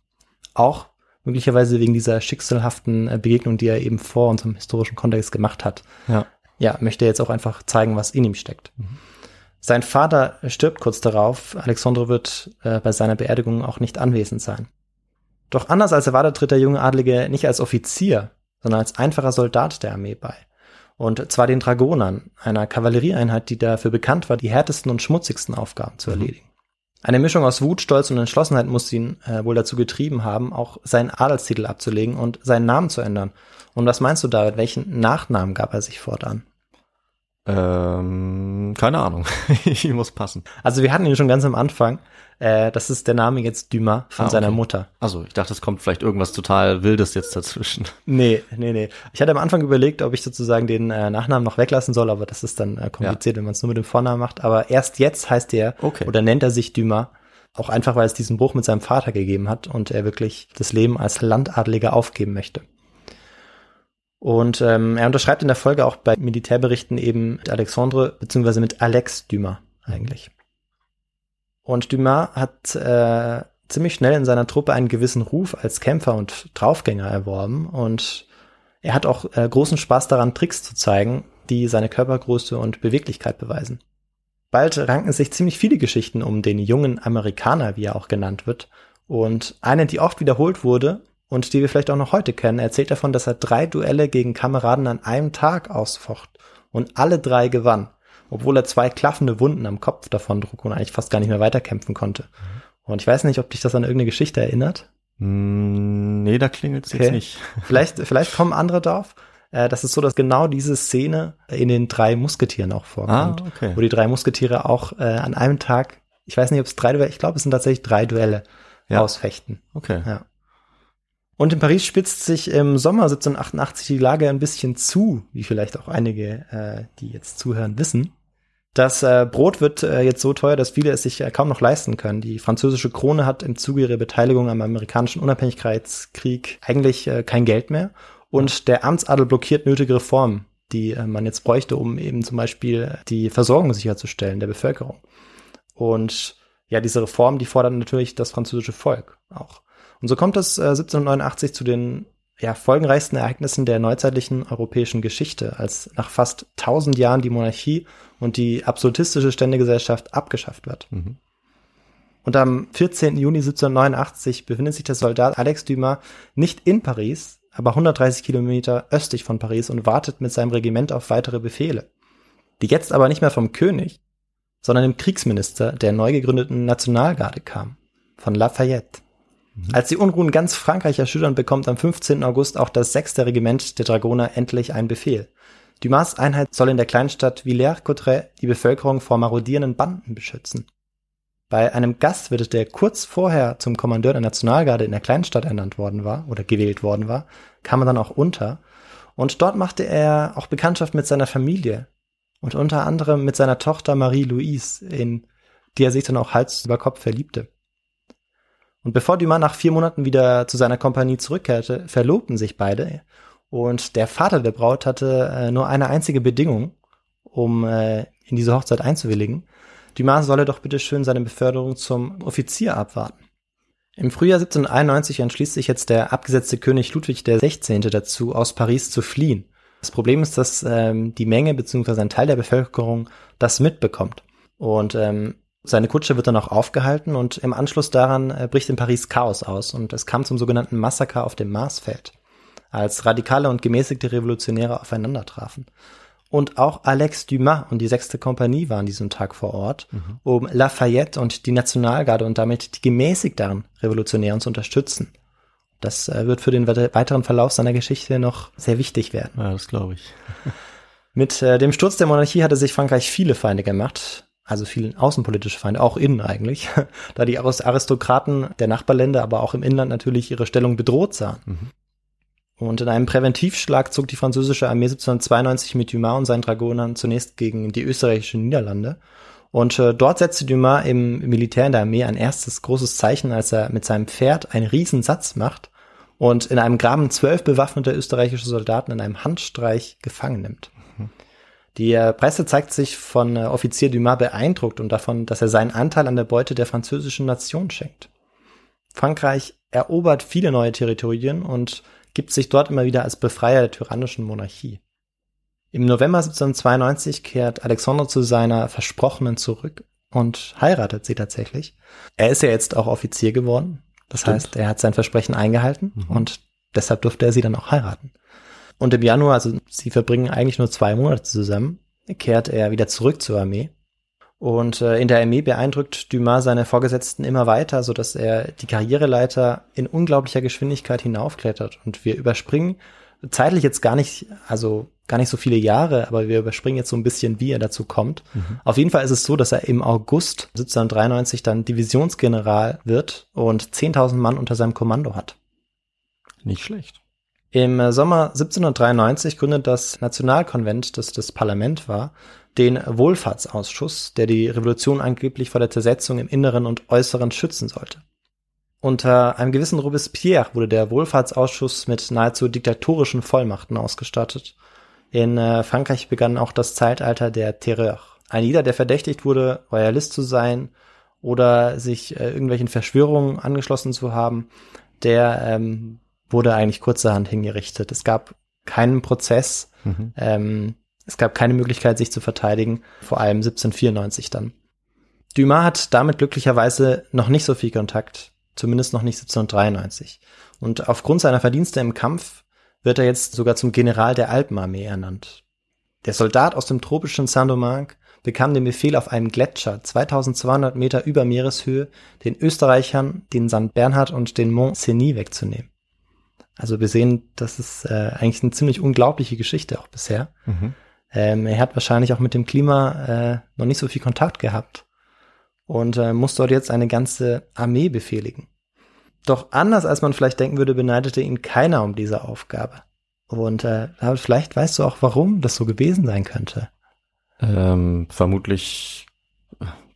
Auch möglicherweise wegen dieser schicksalhaften äh, Begegnung, die er eben vor unserem historischen Kontext gemacht hat. Ja, ja möchte jetzt auch einfach zeigen, was in ihm steckt. Mhm. Sein Vater stirbt kurz darauf. Alexandre wird äh, bei seiner Beerdigung auch nicht anwesend sein. Doch anders als erwartet tritt der junge Adlige nicht als Offizier, sondern als einfacher Soldat der Armee bei. Und zwar den Dragonern, einer Kavallerieeinheit, die dafür bekannt war, die härtesten und schmutzigsten Aufgaben zu mhm. erledigen. Eine Mischung aus Wut, Stolz und Entschlossenheit muss ihn äh, wohl dazu getrieben haben, auch seinen Adelstitel abzulegen und seinen Namen zu ändern. Und was meinst du, David? Welchen Nachnamen gab er sich fortan? Ähm, keine Ahnung. *laughs* ich muss passen. Also wir hatten ihn schon ganz am Anfang. Äh, das ist der Name jetzt Dumas von ah, okay. seiner Mutter. Also ich dachte, es kommt vielleicht irgendwas total Wildes jetzt dazwischen. *laughs* Nee, nee, nee. Ich hatte am Anfang überlegt, ob ich sozusagen den äh, Nachnamen noch weglassen soll, aber das ist dann äh, kompliziert, ja. wenn man es nur mit dem Vornamen macht. Aber erst jetzt heißt er okay. oder nennt er sich Dumas. Auch einfach, weil es diesen Bruch mit seinem Vater gegeben hat und er wirklich das Leben als Landadliger aufgeben möchte. Und ähm, er unterschreibt in der Folge auch bei Militärberichten eben mit Alexandre beziehungsweise mit Alex Dumas eigentlich. Und Dumas hat äh, ziemlich schnell in seiner Truppe einen gewissen Ruf als Kämpfer und Draufgänger erworben und er hat auch äh, großen Spaß daran, Tricks zu zeigen, die seine Körpergröße und Beweglichkeit beweisen. Bald ranken sich ziemlich viele Geschichten um den jungen Amerikaner, wie er auch genannt wird. Und eine, die oft wiederholt wurde und die wir vielleicht auch noch heute kennen, erzählt davon, dass er drei Duelle gegen Kameraden an einem Tag ausfocht und alle drei gewann obwohl er zwei klaffende Wunden am Kopf davon trug und eigentlich fast gar nicht mehr weiterkämpfen konnte. Und ich weiß nicht, ob dich das an irgendeine Geschichte erinnert. Mm, nee, da klingelt es okay. jetzt nicht. *laughs* vielleicht, vielleicht kommen andere drauf. Äh, das ist so, dass genau diese Szene in den drei Musketieren auch vorkommt. Ah, okay. Wo die drei Musketiere auch äh, an einem Tag, ich weiß nicht, ob es drei Duelle, ich glaube, es sind tatsächlich drei Duelle ja. ausfechten. Okay. Ja. Und in Paris spitzt sich im Sommer 1788 die Lage ein bisschen zu, wie vielleicht auch einige, äh, die jetzt zuhören, wissen. Das äh, Brot wird äh, jetzt so teuer, dass viele es sich äh, kaum noch leisten können. Die französische Krone hat im Zuge ihrer Beteiligung am amerikanischen Unabhängigkeitskrieg eigentlich äh, kein Geld mehr. Und der Amtsadel blockiert nötige Reformen, die äh, man jetzt bräuchte, um eben zum Beispiel die Versorgung sicherzustellen der Bevölkerung. Und ja, diese Reformen, die fordern natürlich das französische Volk auch. Und so kommt es äh, 1789 zu den ja, folgenreichsten Ereignissen der neuzeitlichen europäischen Geschichte, als nach fast tausend Jahren die Monarchie und die absolutistische Ständegesellschaft abgeschafft wird. Mhm. Und am 14. Juni 1789 befindet sich der Soldat Alex Dumas nicht in Paris, aber 130 Kilometer östlich von Paris und wartet mit seinem Regiment auf weitere Befehle, die jetzt aber nicht mehr vom König, sondern dem Kriegsminister der neu gegründeten Nationalgarde kam, von Lafayette. Als die Unruhen ganz Frankreich erschüttern, bekommt am 15. August auch das 6. Regiment der Dragoner endlich einen Befehl. Dumas Einheit soll in der Kleinstadt Villers-Cotterêts die Bevölkerung vor marodierenden Banden beschützen. Bei einem Gastwirt, der kurz vorher zum Kommandeur der Nationalgarde in der Kleinstadt ernannt worden war oder gewählt worden war, kam er dann auch unter. Und dort machte er auch Bekanntschaft mit seiner Familie und unter anderem mit seiner Tochter Marie-Louise, in die er sich dann auch Hals über Kopf verliebte. Und bevor Dumas nach vier Monaten wieder zu seiner Kompanie zurückkehrte, verlobten sich beide. Und der Vater der Braut hatte äh, nur eine einzige Bedingung, um äh, in diese Hochzeit einzuwilligen. Dumas solle doch bitte schön seine Beförderung zum Offizier abwarten. Im Frühjahr 1791 entschließt sich jetzt der abgesetzte König Ludwig XVI. dazu, aus Paris zu fliehen. Das Problem ist, dass ähm, die Menge bzw. ein Teil der Bevölkerung das mitbekommt. Und ähm, seine Kutsche wird dann auch aufgehalten und im Anschluss daran äh, bricht in Paris Chaos aus und es kam zum sogenannten Massaker auf dem Marsfeld, als radikale und gemäßigte Revolutionäre aufeinander trafen. Und auch Alex Dumas und die sechste Kompanie waren diesen Tag vor Ort, mhm. um Lafayette und die Nationalgarde und damit die gemäßigteren Revolutionären zu unterstützen. Das äh, wird für den weiteren Verlauf seiner Geschichte noch sehr wichtig werden. Ja, das glaube ich. Mit äh, dem Sturz der Monarchie hatte sich Frankreich viele Feinde gemacht, also viele außenpolitische Feinde, auch innen eigentlich, *laughs* da die Aristokraten der Nachbarländer, aber auch im Inland natürlich ihre Stellung bedroht sahen. Mhm. Und in einem Präventivschlag zog die französische Armee 1792 mit Dumas und seinen Dragonern zunächst gegen die österreichischen Niederlande. Und äh, dort setzte Dumas im Militär in der Armee ein erstes großes Zeichen, als er mit seinem Pferd einen Riesensatz macht und in einem Graben zwölf bewaffnete österreichische Soldaten in einem Handstreich gefangen nimmt. Mhm. Die Presse zeigt sich von äh, Offizier Dumas beeindruckt und davon, dass er seinen Anteil an der Beute der französischen Nation schenkt. Frankreich erobert viele neue Territorien und gibt sich dort immer wieder als Befreier der tyrannischen Monarchie. Im November 1792 kehrt Alexander zu seiner Versprochenen zurück und heiratet sie tatsächlich. Er ist ja jetzt auch Offizier geworden. Das Stimmt. heißt, er hat sein Versprechen eingehalten mhm. und deshalb durfte er sie dann auch heiraten. Und im Januar, also sie verbringen eigentlich nur zwei Monate zusammen, kehrt er wieder zurück zur Armee und äh, in der Armee beeindruckt Dumas seine Vorgesetzten immer weiter, so dass er die Karriereleiter in unglaublicher Geschwindigkeit hinaufklettert. Und wir überspringen zeitlich jetzt gar nicht, also gar nicht so viele Jahre, aber wir überspringen jetzt so ein bisschen, wie er dazu kommt. Mhm. Auf jeden Fall ist es so, dass er im August 1793 dann Divisionsgeneral wird und 10.000 Mann unter seinem Kommando hat. Nicht schlecht. Im Sommer 1793 gründet das Nationalkonvent, das das Parlament war, den Wohlfahrtsausschuss, der die Revolution angeblich vor der Zersetzung im Inneren und Äußeren schützen sollte. Unter einem gewissen Robespierre wurde der Wohlfahrtsausschuss mit nahezu diktatorischen Vollmachten ausgestattet. In äh, Frankreich begann auch das Zeitalter der Terreur. Ein jeder, der verdächtigt wurde, Royalist zu sein oder sich äh, irgendwelchen Verschwörungen angeschlossen zu haben, der ähm, wurde eigentlich kurzerhand hingerichtet. Es gab keinen Prozess. Mhm. Ähm, es gab keine Möglichkeit, sich zu verteidigen, vor allem 1794 dann. Dumas hat damit glücklicherweise noch nicht so viel Kontakt, zumindest noch nicht 1793. Und aufgrund seiner Verdienste im Kampf wird er jetzt sogar zum General der Alpenarmee ernannt. Der Soldat aus dem tropischen Saint-Domingue bekam den Befehl, auf einem Gletscher 2200 Meter über Meereshöhe den Österreichern den St. Bernhard und den Mont Cenis wegzunehmen. Also wir sehen, das ist äh, eigentlich eine ziemlich unglaubliche Geschichte auch bisher. Mhm. Ähm, er hat wahrscheinlich auch mit dem Klima äh, noch nicht so viel Kontakt gehabt und äh, muss dort jetzt eine ganze Armee befehligen. Doch anders als man vielleicht denken würde, beneidete ihn keiner um diese Aufgabe. Und äh, vielleicht weißt du auch, warum das so gewesen sein könnte. Ähm, vermutlich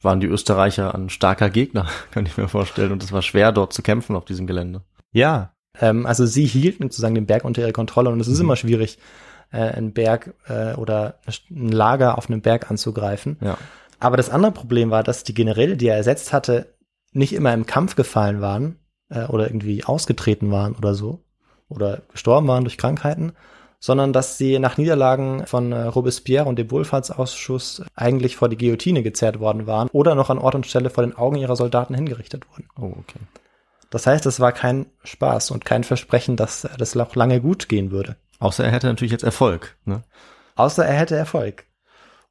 waren die Österreicher ein starker Gegner, *laughs* kann ich mir vorstellen. Und es war schwer, dort zu kämpfen auf diesem Gelände. Ja, ähm, also sie hielten sozusagen den Berg unter ihre Kontrolle und es ist mhm. immer schwierig, äh, einen Berg äh, oder ein Lager auf einem Berg anzugreifen. Ja. Aber das andere Problem war, dass die Generäle, die er ersetzt hatte, nicht immer im Kampf gefallen waren äh, oder irgendwie ausgetreten waren oder so oder gestorben waren durch Krankheiten, sondern dass sie nach Niederlagen von äh, Robespierre und dem Wohlfahrtsausschuss eigentlich vor die Guillotine gezerrt worden waren oder noch an Ort und Stelle vor den Augen ihrer Soldaten hingerichtet wurden. Oh, okay. Das heißt, es war kein Spaß und kein Versprechen, dass das auch lange gut gehen würde. Außer er hätte natürlich jetzt Erfolg. Ne? Außer er hätte Erfolg.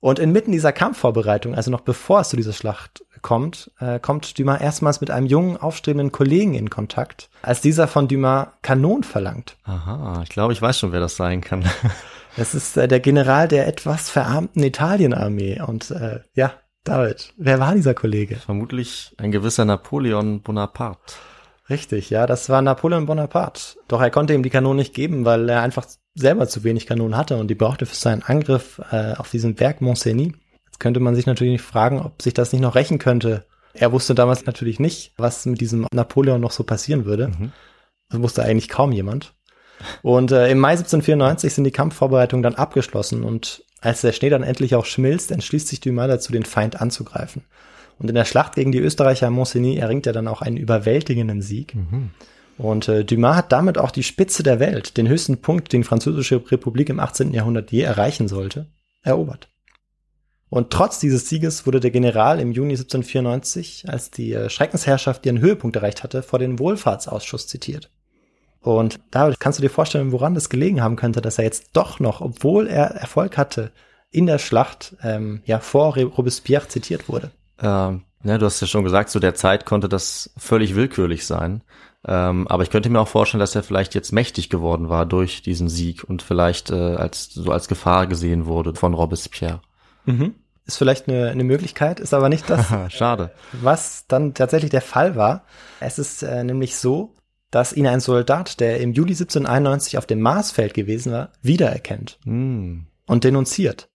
Und inmitten dieser Kampfvorbereitung, also noch bevor es zu dieser Schlacht kommt, äh, kommt Dumas erstmals mit einem jungen, aufstrebenden Kollegen in Kontakt, als dieser von Dumas Kanon verlangt. Aha, ich glaube, ich weiß schon, wer das sein kann. *laughs* Das ist äh, der General der etwas verarmten Italienarmee. Und äh, ja, David, wer war dieser Kollege? Vermutlich ein gewisser Napoleon Bonaparte. Richtig, ja, das war Napoleon Bonaparte. Doch er konnte ihm die Kanonen nicht geben, weil er einfach selber zu wenig Kanonen hatte und die brauchte für seinen Angriff äh, auf diesen Berg Mont-Cenis. Jetzt könnte man sich natürlich fragen, ob sich das nicht noch rächen könnte. Er wusste damals natürlich nicht, was mit diesem Napoleon noch so passieren würde. Mhm. Das wusste eigentlich kaum jemand. Und äh, im Mai 1794 sind die Kampfvorbereitungen dann abgeschlossen und als der Schnee dann endlich auch schmilzt, entschließt sich Dumas dazu, den Feind anzugreifen. Und in der Schlacht gegen die Österreicher Mont-Cenis erringt er dann auch einen überwältigenden Sieg. Mhm. Und äh, Dumas hat damit auch die Spitze der Welt, den höchsten Punkt, den die Französische Republik im 18. Jahrhundert je erreichen sollte, erobert. Und trotz dieses Sieges wurde der General im Juni 1794, als die äh, Schreckensherrschaft ihren Höhepunkt erreicht hatte, vor den Wohlfahrtsausschuss zitiert. Und da kannst du dir vorstellen, woran das gelegen haben könnte, dass er jetzt doch noch, obwohl er Erfolg hatte, in der Schlacht ähm, ja vor Robespierre zitiert wurde. Ähm, ja, du hast ja schon gesagt, zu der Zeit konnte das völlig willkürlich sein. Ähm, aber ich könnte mir auch vorstellen, dass er vielleicht jetzt mächtig geworden war durch diesen Sieg und vielleicht äh, als so als Gefahr gesehen wurde von Robespierre. Mhm. Ist vielleicht eine, eine Möglichkeit, ist aber nicht das, *laughs* Schade. was dann tatsächlich der Fall war. Es ist äh, nämlich so, dass ihn ein Soldat, der im Juli 1791 auf dem Marsfeld gewesen war, wiedererkennt Hm. und denunziert.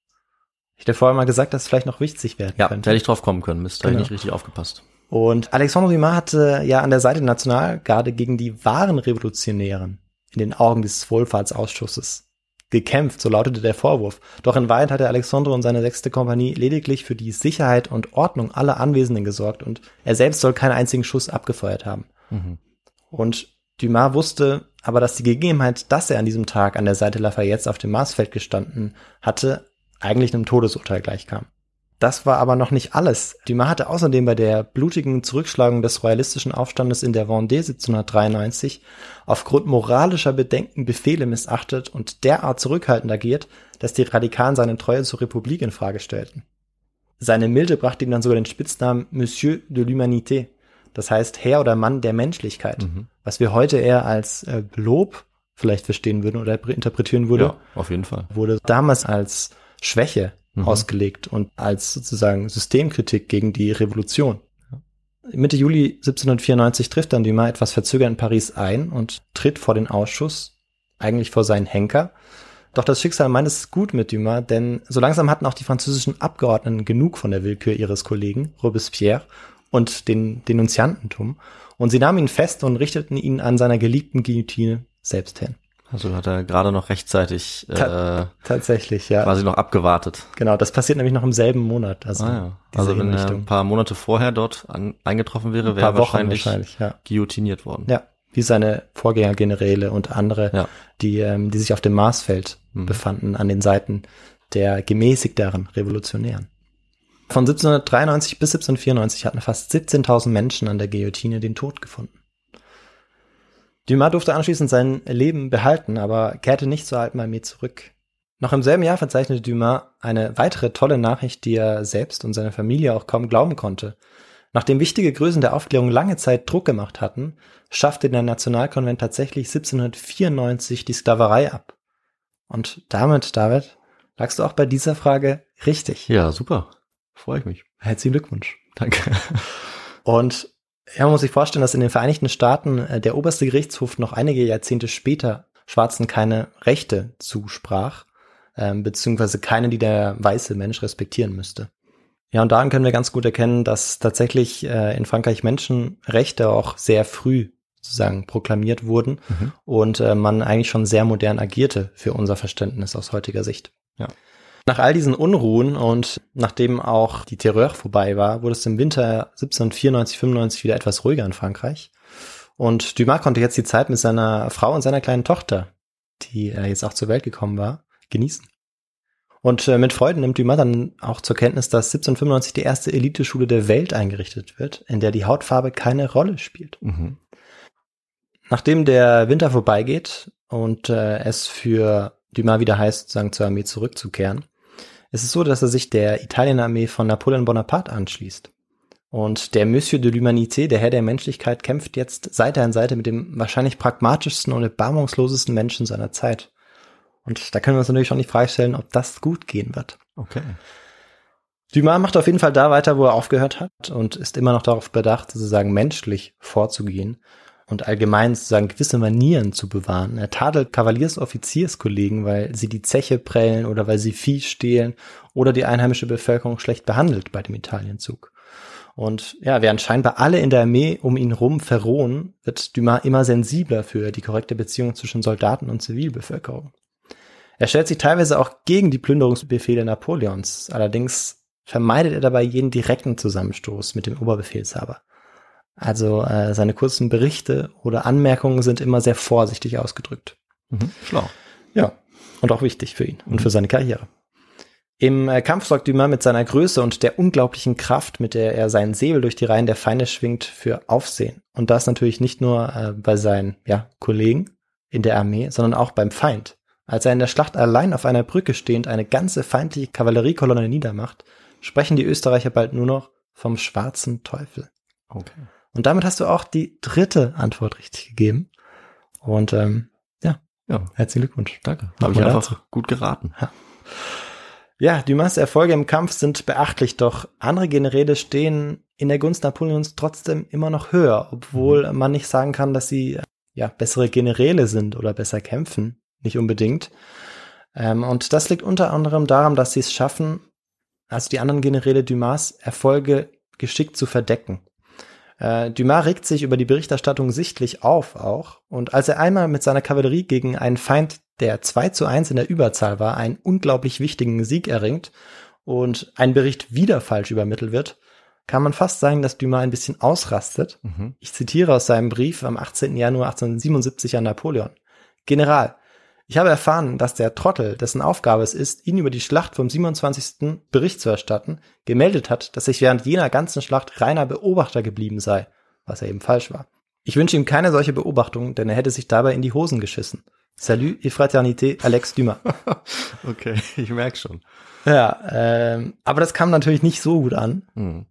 Ich hätte vorher mal gesagt, dass es vielleicht noch wichtig werden Ja, könnte. hätte ich drauf kommen können. Da hätte ich Genau. nicht richtig aufgepasst. Und Alexandre Dumas hatte ja an der Seite der Nationalgarde gegen die wahren Revolutionären in den Augen des Wohlfahrtsausschusses gekämpft, so lautete der Vorwurf. Doch in Wahrheit hatte Alexandre und seine sechste Kompanie lediglich für die Sicherheit und Ordnung aller Anwesenden gesorgt und er selbst soll keinen einzigen Schuss abgefeuert haben. Mhm. Und Dumas wusste aber, dass die Gegebenheit, dass er an diesem Tag an der Seite Lafayette auf dem Marsfeld gestanden hatte, eigentlich einem Todesurteil gleichkam. Das war aber noch nicht alles. Dumas hatte außerdem bei der blutigen Zurückschlagung des royalistischen Aufstandes in der Vendée 1793 aufgrund moralischer Bedenken Befehle missachtet und derart zurückhaltend agiert, dass die Radikalen seine Treue zur Republik in Frage stellten. Seine Milde brachte ihm dann sogar den Spitznamen Monsieur de l'Humanité, das heißt Herr oder Mann der Menschlichkeit, Mhm. was wir heute eher als äh, Lob vielleicht verstehen würden oder interpretieren würde Ja, auf jeden Fall. wurde damals als Schwäche Mhm. ausgelegt und als sozusagen Systemkritik gegen die Revolution. Mitte Juli 1794 trifft dann Dumas etwas verzögert in Paris ein und tritt vor den Ausschuss, eigentlich vor seinen Henker. Doch das Schicksal meint es gut mit Dumas, denn so langsam hatten auch die französischen Abgeordneten genug von der Willkür ihres Kollegen Robespierre und den Denunziantentum und sie nahmen ihn fest und richteten ihn an seiner geliebten Guillotine selbst hin. Also hat er gerade noch rechtzeitig äh, Ta- Tatsächlich, ja. quasi noch abgewartet. Genau, das passiert nämlich noch im selben Monat. Also, Ah, ja. Also wenn er ein paar Monate vorher dort an, eingetroffen wäre, wäre er wahrscheinlich, wahrscheinlich, ja. guillotiniert worden. Ja, wie seine Vorgängergeneräle und andere, Ja. die, ähm, die sich auf dem Marsfeld Mhm. befanden, an den Seiten der gemäßigteren Revolutionären. Von 1793 bis 1794 hatten fast 17.000 Menschen an der Guillotine den Tod gefunden. Dumas durfte anschließend sein Leben behalten, aber kehrte nicht zur alten Armee zurück. Noch im selben Jahr verzeichnete Dumas eine weitere tolle Nachricht, die er selbst und seine Familie auch kaum glauben konnte. Nachdem wichtige Größen der Aufklärung lange Zeit Druck gemacht hatten, schaffte der Nationalkonvent tatsächlich 1794 die Sklaverei ab. Und damit, David, lagst du auch bei dieser Frage richtig. Ja, super. Freue ich mich. Herzlichen Glückwunsch. Danke. Und ja, man muss sich vorstellen, dass in den Vereinigten Staaten äh, der oberste Gerichtshof noch einige Jahrzehnte später Schwarzen keine Rechte zusprach, ähm, beziehungsweise keine, die der weiße Mensch respektieren müsste. Ja, und daran können wir ganz gut erkennen, dass tatsächlich äh, in Frankreich Menschenrechte auch sehr früh sozusagen proklamiert wurden Mhm. und äh, man eigentlich schon sehr modern agierte für unser Verständnis aus heutiger Sicht. Ja. Nach all diesen Unruhen und nachdem auch die Terreur vorbei war, wurde es im Winter 1794, 95 wieder etwas ruhiger in Frankreich. Und Dumas konnte jetzt die Zeit mit seiner Frau und seiner kleinen Tochter, die jetzt auch zur Welt gekommen war, genießen. Und äh, mit Freuden nimmt Dumas dann auch zur Kenntnis, dass 1795 die erste Eliteschule der Welt eingerichtet wird, in der die Hautfarbe keine Rolle spielt. Mhm. Nachdem der Winter vorbeigeht und äh, es für Dumas wieder heißt, sozusagen zur Armee zurückzukehren, Es ist so, dass er sich der Italienarmee von Napoleon Bonaparte anschließt. Und der Monsieur de l'Humanité, der Herr der Menschlichkeit, kämpft jetzt Seite an Seite mit dem wahrscheinlich pragmatischsten und erbarmungslosesten Menschen seiner Zeit. Und da können wir uns natürlich schon die Frage stellen, ob das gut gehen wird. Okay. Dumas macht auf jeden Fall da weiter, wo er aufgehört hat und ist immer noch darauf bedacht, sozusagen menschlich vorzugehen und allgemein sozusagen gewisse Manieren zu bewahren. Er tadelt Kavaliersoffizierskollegen, weil sie die Zeche prellen oder weil sie Vieh stehlen oder die einheimische Bevölkerung schlecht behandelt bei dem Italienzug. Und ja, während scheinbar alle in der Armee um ihn rum verrohen, wird Dumas immer sensibler für die korrekte Beziehung zwischen Soldaten und Zivilbevölkerung. Er stellt sich teilweise auch gegen die Plünderungsbefehle Napoleons. Allerdings vermeidet er dabei jeden direkten Zusammenstoß mit dem Oberbefehlshaber. Also äh, seine kurzen Berichte oder Anmerkungen sind immer sehr vorsichtig ausgedrückt. Mhm. Schlau. Ja, und auch wichtig für ihn und für seine Karriere. Im äh, Kampf sorgt Dumas mit seiner Größe und der unglaublichen Kraft, mit der er seinen Säbel durch die Reihen der Feinde schwingt, für Aufsehen. Und das natürlich nicht nur äh, bei seinen ja, Kollegen in der Armee, sondern auch beim Feind. Als er in der Schlacht allein auf einer Brücke stehend eine ganze feindliche Kavalleriekolonne niedermacht, sprechen die Österreicher bald nur noch vom schwarzen Teufel. Okay. Und damit hast du auch die dritte Antwort richtig gegeben. Und ähm, ja, Ja, herzlichen Glückwunsch. danke. Habe ich einfach dazu. gut geraten. Ja, Dumas Erfolge im Kampf sind beachtlich, doch andere Generäle stehen in der Gunst Napoleons trotzdem immer noch höher, obwohl man nicht sagen kann, dass sie ja bessere Generäle sind oder besser kämpfen, nicht unbedingt. Ähm, und das liegt unter anderem daran, dass sie es schaffen, also die anderen Generäle Dumas Erfolge geschickt zu verdecken. Äh, Dumas regt sich über die Berichterstattung sichtlich auf auch. Und als er einmal mit seiner Kavallerie gegen einen Feind, der 2 zu 1 in der Überzahl war, einen unglaublich wichtigen Sieg erringt und ein Bericht wieder falsch übermittelt wird, kann man fast sagen, dass Dumas ein bisschen ausrastet. Mhm. Ich zitiere aus seinem Brief am 18. Januar 1877 an Napoleon. General, ich habe erfahren, dass der Trottel, dessen Aufgabe es ist, Ihnen über die Schlacht vom 27. Bericht zu erstatten, gemeldet hat, dass ich während jener ganzen Schlacht reiner Beobachter geblieben sei, was ja eben falsch war. Ich wünsche ihm keine solche Beobachtung, denn er hätte sich dabei in die Hosen geschissen. Salut et fraternité, Alex Dumas. *laughs* Okay, ich merke schon. ja, ähm, aber das kam natürlich nicht so gut an, Mhm.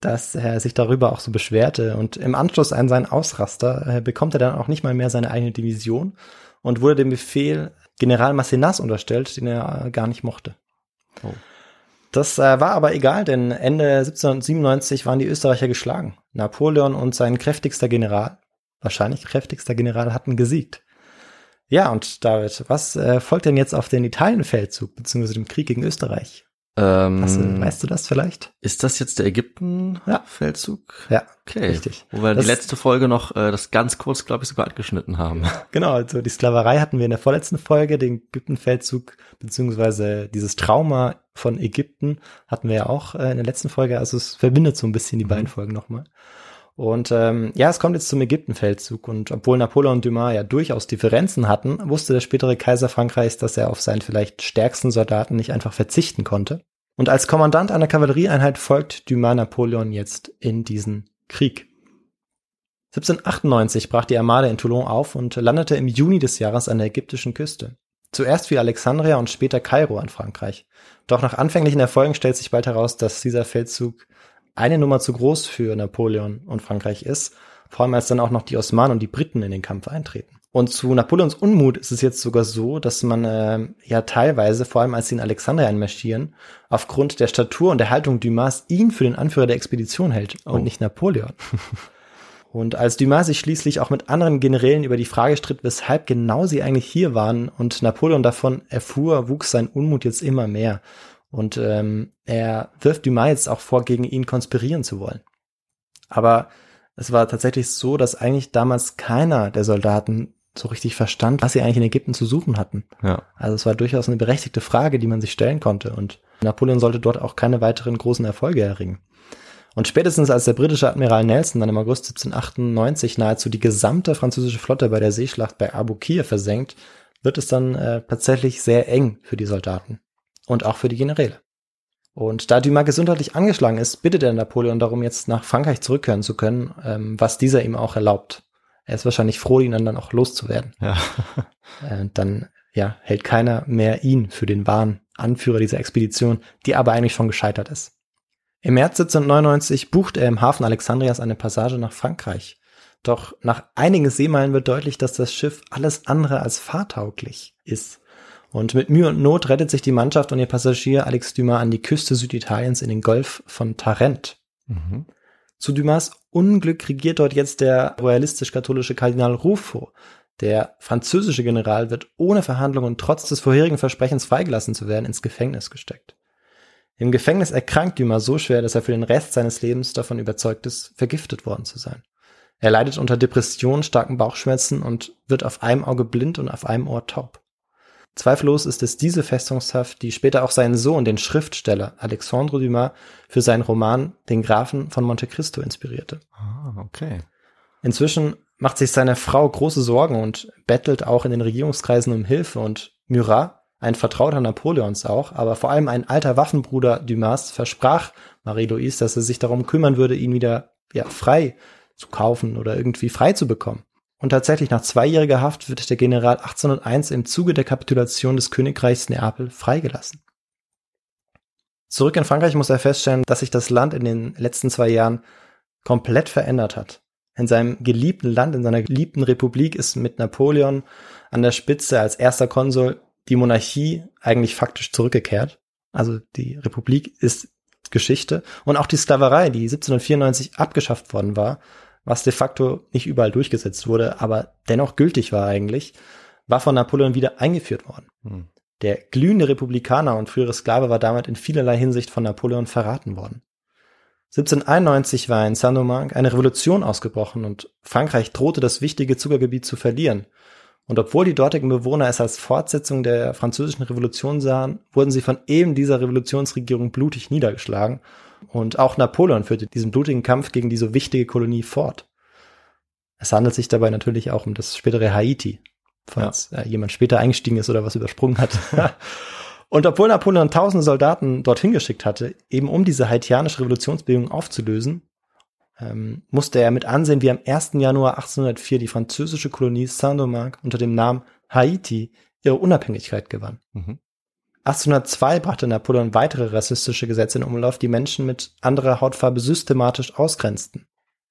dass er sich darüber auch so beschwerte. Und im Anschluss an seinen Ausraster äh, bekommt er dann auch nicht mal mehr seine eigene Division und wurde dem Befehl General Massenas unterstellt, den er äh, gar nicht mochte. Oh. Das äh, war aber egal, denn Ende 1797 waren die Österreicher geschlagen. Napoleon und sein kräftigster General, wahrscheinlich kräftigster General, hatten gesiegt. Ja, und David, was äh, folgt denn jetzt auf den Italienfeldzug, beziehungsweise dem Krieg gegen Österreich? Ähm, Hast du, weißt du das vielleicht? Ist das jetzt der Ägypten-Feldzug? Ja, Okay. richtig. Wo wir Das- die letzte Folge noch äh, das ganz kurz, glaube ich, sogar angeschnitten haben. Genau, also die Sklaverei hatten wir in der vorletzten Folge, den Ägyptenfeldzug, beziehungsweise dieses Trauma von Ägypten hatten wir ja auch äh, in der letzten Folge, also es verbindet so ein bisschen die beiden Folgen nochmal. Und ähm, ja, es kommt jetzt zum Ägyptenfeldzug und obwohl Napoleon Dumas ja durchaus Differenzen hatten, wusste der spätere Kaiser Frankreichs, dass er auf seinen vielleicht stärksten Soldaten nicht einfach verzichten konnte. Und als Kommandant einer Kavallerieeinheit folgt Dumas Napoleon jetzt in diesen Krieg. 1798 brach die Armade in Toulon auf und landete im Juni des Jahres an der ägyptischen Küste. Zuerst fiel Alexandria und später Kairo an Frankreich. Doch nach anfänglichen Erfolgen stellt sich bald heraus, dass dieser Feldzug eine Nummer zu groß für Napoleon und Frankreich ist, vor allem als dann auch noch die Osmanen und die Briten in den Kampf eintreten. Und zu Napoleons Unmut ist es jetzt sogar so, dass man äh, ja teilweise, vor allem als sie in Alexandria einmarschieren, aufgrund der Statur und der Haltung Dumas ihn für den Anführer der Expedition hält Oh. und nicht Napoleon. *laughs* Und als Dumas sich schließlich auch mit anderen Generälen über die Frage stritt, weshalb genau sie eigentlich hier waren und Napoleon davon erfuhr, wuchs sein Unmut jetzt immer mehr. Und ähm, er wirft Dumas jetzt auch vor, gegen ihn konspirieren zu wollen. Aber es war tatsächlich so, dass eigentlich damals keiner der Soldaten so richtig verstand, was sie eigentlich in Ägypten zu suchen hatten. Ja. Also es war durchaus eine berechtigte Frage, die man sich stellen konnte. Und Napoleon sollte dort auch keine weiteren großen Erfolge erringen. Und spätestens als der britische Admiral Nelson dann im August 1798 nahezu die gesamte französische Flotte bei der Seeschlacht bei Abukir versenkt, wird es dann äh, tatsächlich sehr eng für die Soldaten und auch für die Generäle. Und da Dumas gesundheitlich angeschlagen ist, bittet er Napoleon darum, jetzt nach Frankreich zurückkehren zu können, ähm, was dieser ihm auch erlaubt. Er ist wahrscheinlich froh, ihn dann auch loszuwerden. Ja. *laughs* Äh, dann ja, hält keiner mehr ihn für den wahren Anführer dieser Expedition, die aber eigentlich schon gescheitert ist. Im März 1799 bucht er im Hafen Alexandrias eine Passage nach Frankreich. Doch nach einigen Seemeilen wird deutlich, dass das Schiff alles andere als fahrtauglich ist. Und mit Mühe und Not rettet sich die Mannschaft und ihr Passagier Alex Dumas an die Küste Süditaliens in den Golf von Tarent. Mhm. Zu Dumas Unglück regiert dort jetzt der royalistisch-katholische Kardinal Ruffo. Der französische General wird ohne Verhandlungen trotz des vorherigen Versprechens freigelassen zu werden ins Gefängnis gesteckt. Im Gefängnis erkrankt Dumas so schwer, dass er für den Rest seines Lebens davon überzeugt ist, vergiftet worden zu sein. Er leidet unter Depressionen, starken Bauchschmerzen und wird auf einem Auge blind und auf einem Ohr taub. Zweifellos ist es diese Festungshaft, die später auch seinen Sohn, den Schriftsteller Alexandre Dumas, für seinen Roman Den Grafen von Monte Cristo inspirierte. Ah, okay. Inzwischen macht sich seine Frau große Sorgen und bettelt auch in den Regierungskreisen um Hilfe und Murat, ein Vertrauter Napoleons auch, aber vor allem ein alter Waffenbruder Dumas versprach Marie-Louise, dass er sich darum kümmern würde, ihn wieder ja, frei zu kaufen oder irgendwie frei zu bekommen. Und tatsächlich nach zweijähriger Haft wird der General 1801 im Zuge der Kapitulation des Königreichs Neapel freigelassen. Zurück in Frankreich muss er feststellen, dass sich das Land in den letzten zwei Jahren komplett verändert hat. In seinem geliebten Land, in seiner geliebten Republik ist mit Napoleon an der Spitze als erster Konsul die Monarchie eigentlich faktisch zurückgekehrt. Also die Republik ist Geschichte und auch die Sklaverei, die 1794 abgeschafft worden war, was de facto nicht überall durchgesetzt wurde, aber dennoch gültig war eigentlich, war von Napoleon wieder eingeführt worden. Hm. Der glühende Republikaner und frühere Sklave war damit in vielerlei Hinsicht von Napoleon verraten worden. 1791 war in Saint-Domingue eine Revolution ausgebrochen und Frankreich drohte das wichtige Zuckergebiet zu verlieren. Und obwohl die dortigen Bewohner es als Fortsetzung der französischen Revolution sahen, wurden sie von eben dieser Revolutionsregierung blutig niedergeschlagen und auch Napoleon führte diesen blutigen Kampf gegen die so wichtige Kolonie fort. Es handelt sich dabei natürlich auch um das spätere Haiti, falls ja. Äh, jemand später eingestiegen ist oder was übersprungen hat. *laughs* und obwohl Napoleon tausende Soldaten dorthin geschickt hatte, eben um diese haitianische Revolutionsbewegung aufzulösen, ähm, musste er mit ansehen, wie am 1. Januar 1804 die französische Kolonie Saint-Domingue unter dem Namen Haiti ihre Unabhängigkeit gewann. Mhm. 1802 brachte Napoleon weitere rassistische Gesetze in Umlauf, die Menschen mit anderer Hautfarbe systematisch ausgrenzten.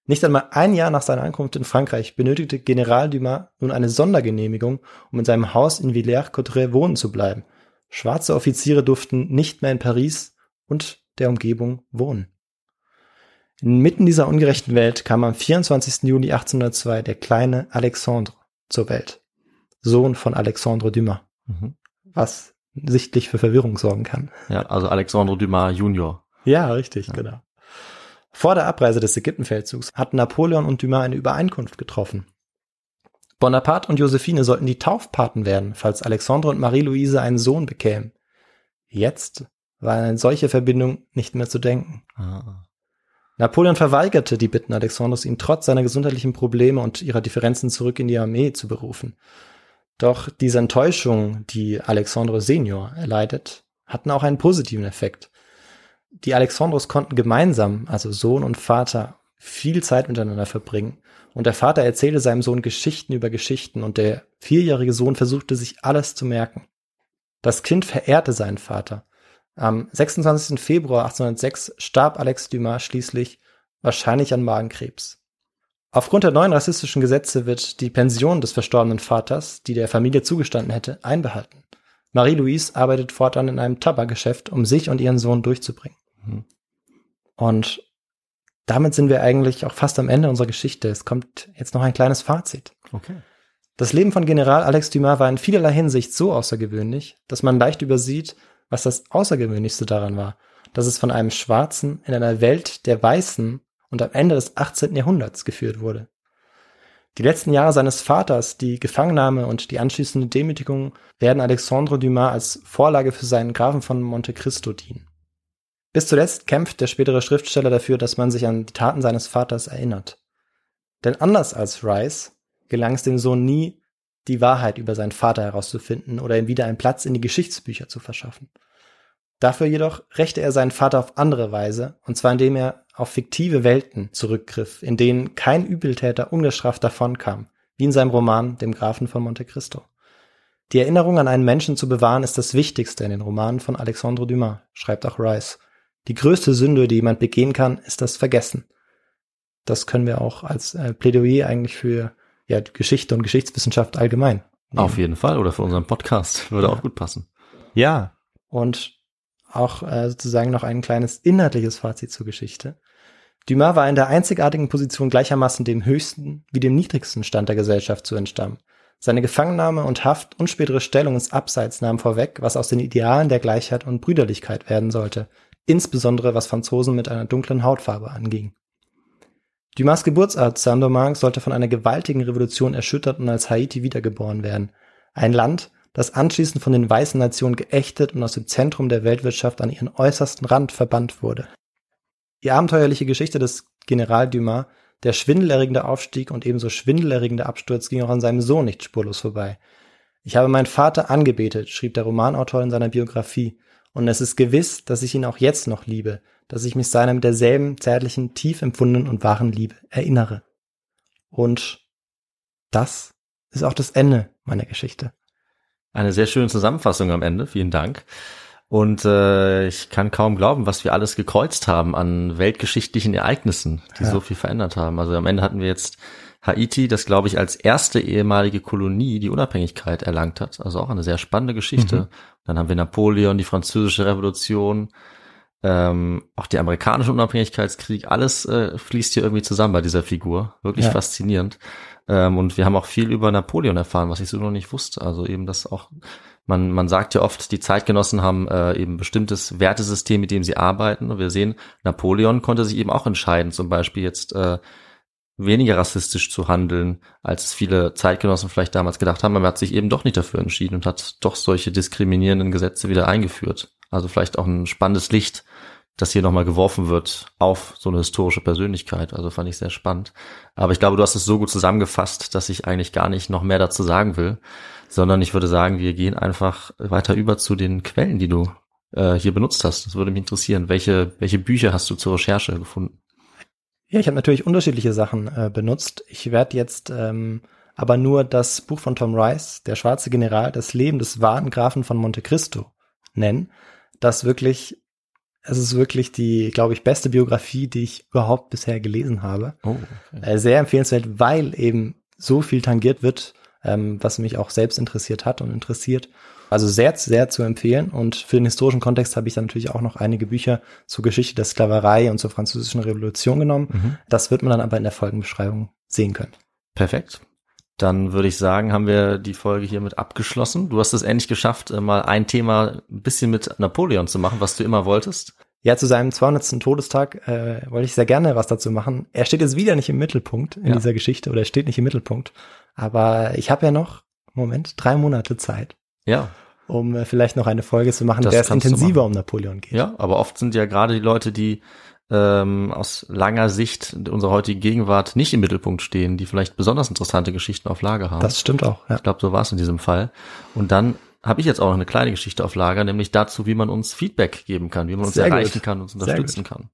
Nicht einmal ein Jahr nach seiner Ankunft in Frankreich benötigte General Dumas nun eine Sondergenehmigung, um in seinem Haus in Villers-Cotterêts wohnen zu bleiben. Schwarze Offiziere durften nicht mehr in Paris und der Umgebung wohnen. Inmitten dieser ungerechten Welt kam am 24. Juli 1802 der kleine Alexandre zur Welt. Sohn von Alexandre Dumas. Mhm. Was sichtlich für Verwirrung sorgen kann. Ja, also Alexandre Dumas Junior. Ja, richtig, ja. genau. Vor der Abreise des Ägyptenfeldzugs hatten Napoleon und Dumas eine Übereinkunft getroffen. Bonaparte und Josephine sollten die Taufpaten werden, falls Alexandre und Marie-Louise einen Sohn bekämen. Jetzt war eine solche Verbindung nicht mehr zu denken. Ah. Napoleon verweigerte die Bitten Alexandros, ihn trotz seiner gesundheitlichen Probleme und ihrer Differenzen zurück in die Armee zu berufen. Doch diese Enttäuschung, die Alexandre Senior erleidet, hatten auch einen positiven Effekt. Die Alexandros konnten gemeinsam, also Sohn und Vater, viel Zeit miteinander verbringen. Und der Vater erzählte seinem Sohn Geschichten über Geschichten und der vierjährige Sohn versuchte sich alles zu merken. Das Kind verehrte seinen Vater. Am 26. Februar 1806 starb Alex Dumas schließlich, wahrscheinlich an Magenkrebs. Aufgrund der neuen rassistischen Gesetze wird die Pension des verstorbenen Vaters, die der Familie zugestanden hätte, einbehalten. Marie-Louise arbeitet fortan in einem Tabakgeschäft, um sich und ihren Sohn durchzubringen. Mhm. Und damit sind wir eigentlich auch fast am Ende unserer Geschichte. Es kommt jetzt noch ein kleines Fazit. Okay. Das Leben von General Alex Dumas war in vielerlei Hinsicht so außergewöhnlich, dass man leicht übersieht, was das Außergewöhnlichste daran war, dass es von einem Schwarzen in einer Welt der Weißen und am Ende des 18. Jahrhunderts geführt wurde. Die letzten Jahre seines Vaters, die Gefangennahme und die anschließende Demütigung werden Alexandre Dumas als Vorlage für seinen Grafen von Monte Cristo dienen. Bis zuletzt kämpft der spätere Schriftsteller dafür, dass man sich an die Taten seines Vaters erinnert. Denn anders als Rice gelang es dem Sohn nie, die Wahrheit über seinen Vater herauszufinden oder ihm wieder einen Platz in die Geschichtsbücher zu verschaffen. Dafür jedoch rächte er seinen Vater auf andere Weise, und zwar indem er auf fiktive Welten zurückgriff, in denen kein Übeltäter ungestraft davonkam, wie in seinem Roman Dem Grafen von Monte Cristo. Die Erinnerung an einen Menschen zu bewahren ist das Wichtigste in den Romanen von Alexandre Dumas, schreibt auch Rice. Die größte Sünde, die jemand begehen kann, ist das Vergessen. Das können wir auch als äh, Plädoyer eigentlich für ja, Geschichte und Geschichtswissenschaft allgemein. Nehmen. Auf jeden Fall oder für unseren Podcast würde ja. auch gut passen. Ja, und auch äh, sozusagen noch ein kleines inhaltliches Fazit zur Geschichte. Dumas war in der einzigartigen Position gleichermaßen dem höchsten wie dem niedrigsten Stand der Gesellschaft zu entstammen. Seine Gefangennahme und Haft und spätere Stellung ins Abseits nahmen vorweg, was aus den Idealen der Gleichheit und Brüderlichkeit werden sollte, insbesondere was Franzosen mit einer dunklen Hautfarbe anging. Dumas Geburtsort Saint-Domingue sollte von einer gewaltigen Revolution erschüttert und als Haiti wiedergeboren werden. Ein Land, das anschließend von den weißen Nationen geächtet und aus dem Zentrum der Weltwirtschaft an ihren äußersten Rand verbannt wurde. Die abenteuerliche Geschichte des General Dumas, der schwindelerregende Aufstieg und ebenso schwindelerregende Absturz ging auch an seinem Sohn nicht spurlos vorbei. Ich habe meinen Vater angebetet, schrieb der Romanautor in seiner Biografie, und es ist gewiss, dass ich ihn auch jetzt noch liebe, dass ich mich seiner mit derselben zärtlichen, tief empfundenen und wahren Liebe erinnere. Und das ist auch das Ende meiner Geschichte. Eine sehr schöne Zusammenfassung am Ende. Vielen Dank. Und äh, ich kann kaum glauben, was wir alles gekreuzt haben an weltgeschichtlichen Ereignissen, die ja. so viel verändert haben. Also am Ende hatten wir jetzt Haiti, das glaube ich als erste ehemalige Kolonie die Unabhängigkeit erlangt hat. Also auch eine sehr spannende Geschichte. Mhm. Dann haben wir Napoleon, die französische Revolution, ähm, auch der amerikanische Unabhängigkeitskrieg, alles äh, fließt hier irgendwie zusammen bei dieser Figur. Wirklich ja. faszinierend. Ähm, und wir haben auch viel über Napoleon erfahren, was ich so noch nicht wusste. Also eben das auch, man, man sagt ja oft, die Zeitgenossen haben äh, eben bestimmtes Wertesystem, mit dem sie arbeiten. Und wir sehen, Napoleon konnte sich eben auch entscheiden, zum Beispiel jetzt äh, weniger rassistisch zu handeln, als viele Zeitgenossen vielleicht damals gedacht haben. Aber er hat sich eben doch nicht dafür entschieden und hat doch solche diskriminierenden Gesetze wieder eingeführt. Also vielleicht auch ein spannendes Licht, das hier nochmal geworfen wird auf so eine historische Persönlichkeit. Also fand ich sehr spannend. Aber ich glaube, du hast es so gut zusammengefasst, dass ich eigentlich gar nicht noch mehr dazu sagen will, sondern ich würde sagen, wir gehen einfach weiter über zu den Quellen, die du äh, hier benutzt hast. Das würde mich interessieren. Welche, welche Bücher hast du zur Recherche gefunden? Ja, ich habe natürlich unterschiedliche Sachen äh, benutzt. Ich werde jetzt ähm, aber nur das Buch von Tom Rice, Der schwarze General, das Leben des wahren Grafen von Monte Cristo nennen das wirklich, es ist wirklich die, glaube ich, beste Biografie, die ich überhaupt bisher gelesen habe. Oh, okay. Äh, sehr empfehlenswert, weil eben so viel tangiert wird, ähm, was mich auch selbst interessiert hat und interessiert. Also sehr, sehr zu empfehlen. Und für den historischen Kontext habe ich dann natürlich auch noch einige Bücher zur Geschichte der Sklaverei und zur französischen Revolution genommen. Mhm. Das wird man dann aber in der Folgenbeschreibung sehen können. Perfekt. Dann würde ich sagen, haben wir die Folge hiermit abgeschlossen. Du hast es endlich geschafft, äh, mal ein Thema ein bisschen mit Napoleon zu machen, was du immer wolltest. Ja, zu seinem 200. Todestag äh, wollte ich sehr gerne was dazu machen. Er steht jetzt wieder nicht im Mittelpunkt in ja. dieser Geschichte oder er steht nicht im Mittelpunkt. Aber ich habe ja noch, Moment, drei Monate Zeit. Ja. Um äh, vielleicht noch eine Folge zu machen, das der es intensiver um Napoleon geht. Ja, aber oft sind ja gerade die Leute, die ähm, aus langer Sicht unserer heutigen Gegenwart nicht im Mittelpunkt stehen, die vielleicht besonders interessante Geschichten auf Lager haben. Das stimmt auch. Ja. Ich glaube, so war es in diesem Fall. Und dann habe ich jetzt auch noch eine kleine Geschichte auf Lager, nämlich dazu, wie man uns Feedback geben kann, wie man uns Sehr erreichen gut. kann, uns unterstützen kann.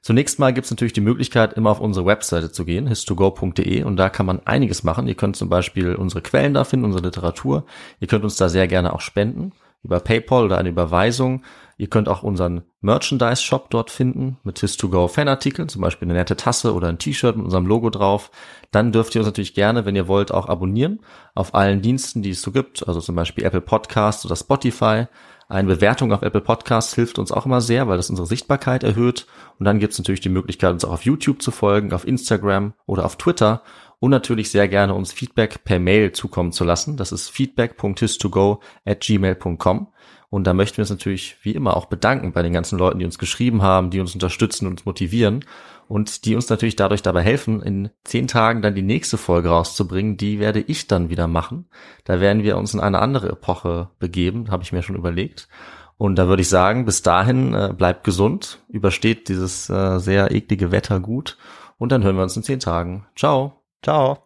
Zunächst mal gibt es natürlich die Möglichkeit, immer auf unsere Webseite zu gehen, histogo.de, und da kann man einiges machen. Ihr könnt zum Beispiel unsere Quellen da finden, unsere Literatur. Ihr könnt uns da sehr gerne auch spenden über PayPal oder eine Überweisung. Ihr könnt auch unseren Merchandise-Shop dort finden mit His2Go-Fanartikeln, zum Beispiel eine nette Tasse oder ein T-Shirt mit unserem Logo drauf. Dann dürft ihr uns natürlich gerne, wenn ihr wollt, auch abonnieren auf allen Diensten, die es so gibt, also zum Beispiel Apple Podcasts oder Spotify. Eine Bewertung auf Apple Podcasts hilft uns auch immer sehr, weil das unsere Sichtbarkeit erhöht. Und dann gibt es natürlich die Möglichkeit, uns auch auf YouTube zu folgen, auf Instagram oder auf Twitter und natürlich sehr gerne uns Feedback per Mail zukommen zu lassen. Das ist feedback.histogo at gmail.com. Und da möchten wir uns natürlich wie immer auch bedanken bei den ganzen Leuten, die uns geschrieben haben, die uns unterstützen und uns motivieren und die uns natürlich dadurch dabei helfen, in zehn Tagen dann die nächste Folge rauszubringen. Die werde ich dann wieder machen. Da werden wir uns in eine andere Epoche begeben, habe ich mir schon überlegt. Und da würde ich sagen, bis dahin äh, bleibt gesund, übersteht dieses äh, sehr eklige Wetter gut und dann hören wir uns in zehn Tagen. Ciao. Ciao.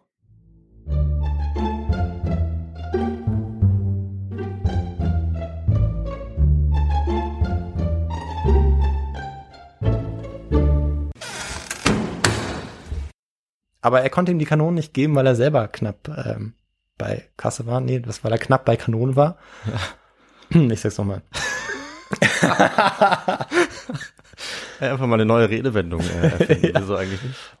Aber er konnte ihm die Kanonen nicht geben, weil er selber knapp ähm, bei Kasse war. Nee, das weil er knapp bei Kanonen war. Ja. Ich sag's nochmal. *laughs* Einfach mal eine neue Redewendung äh, erfinden. *laughs* Wieso eigentlich nicht?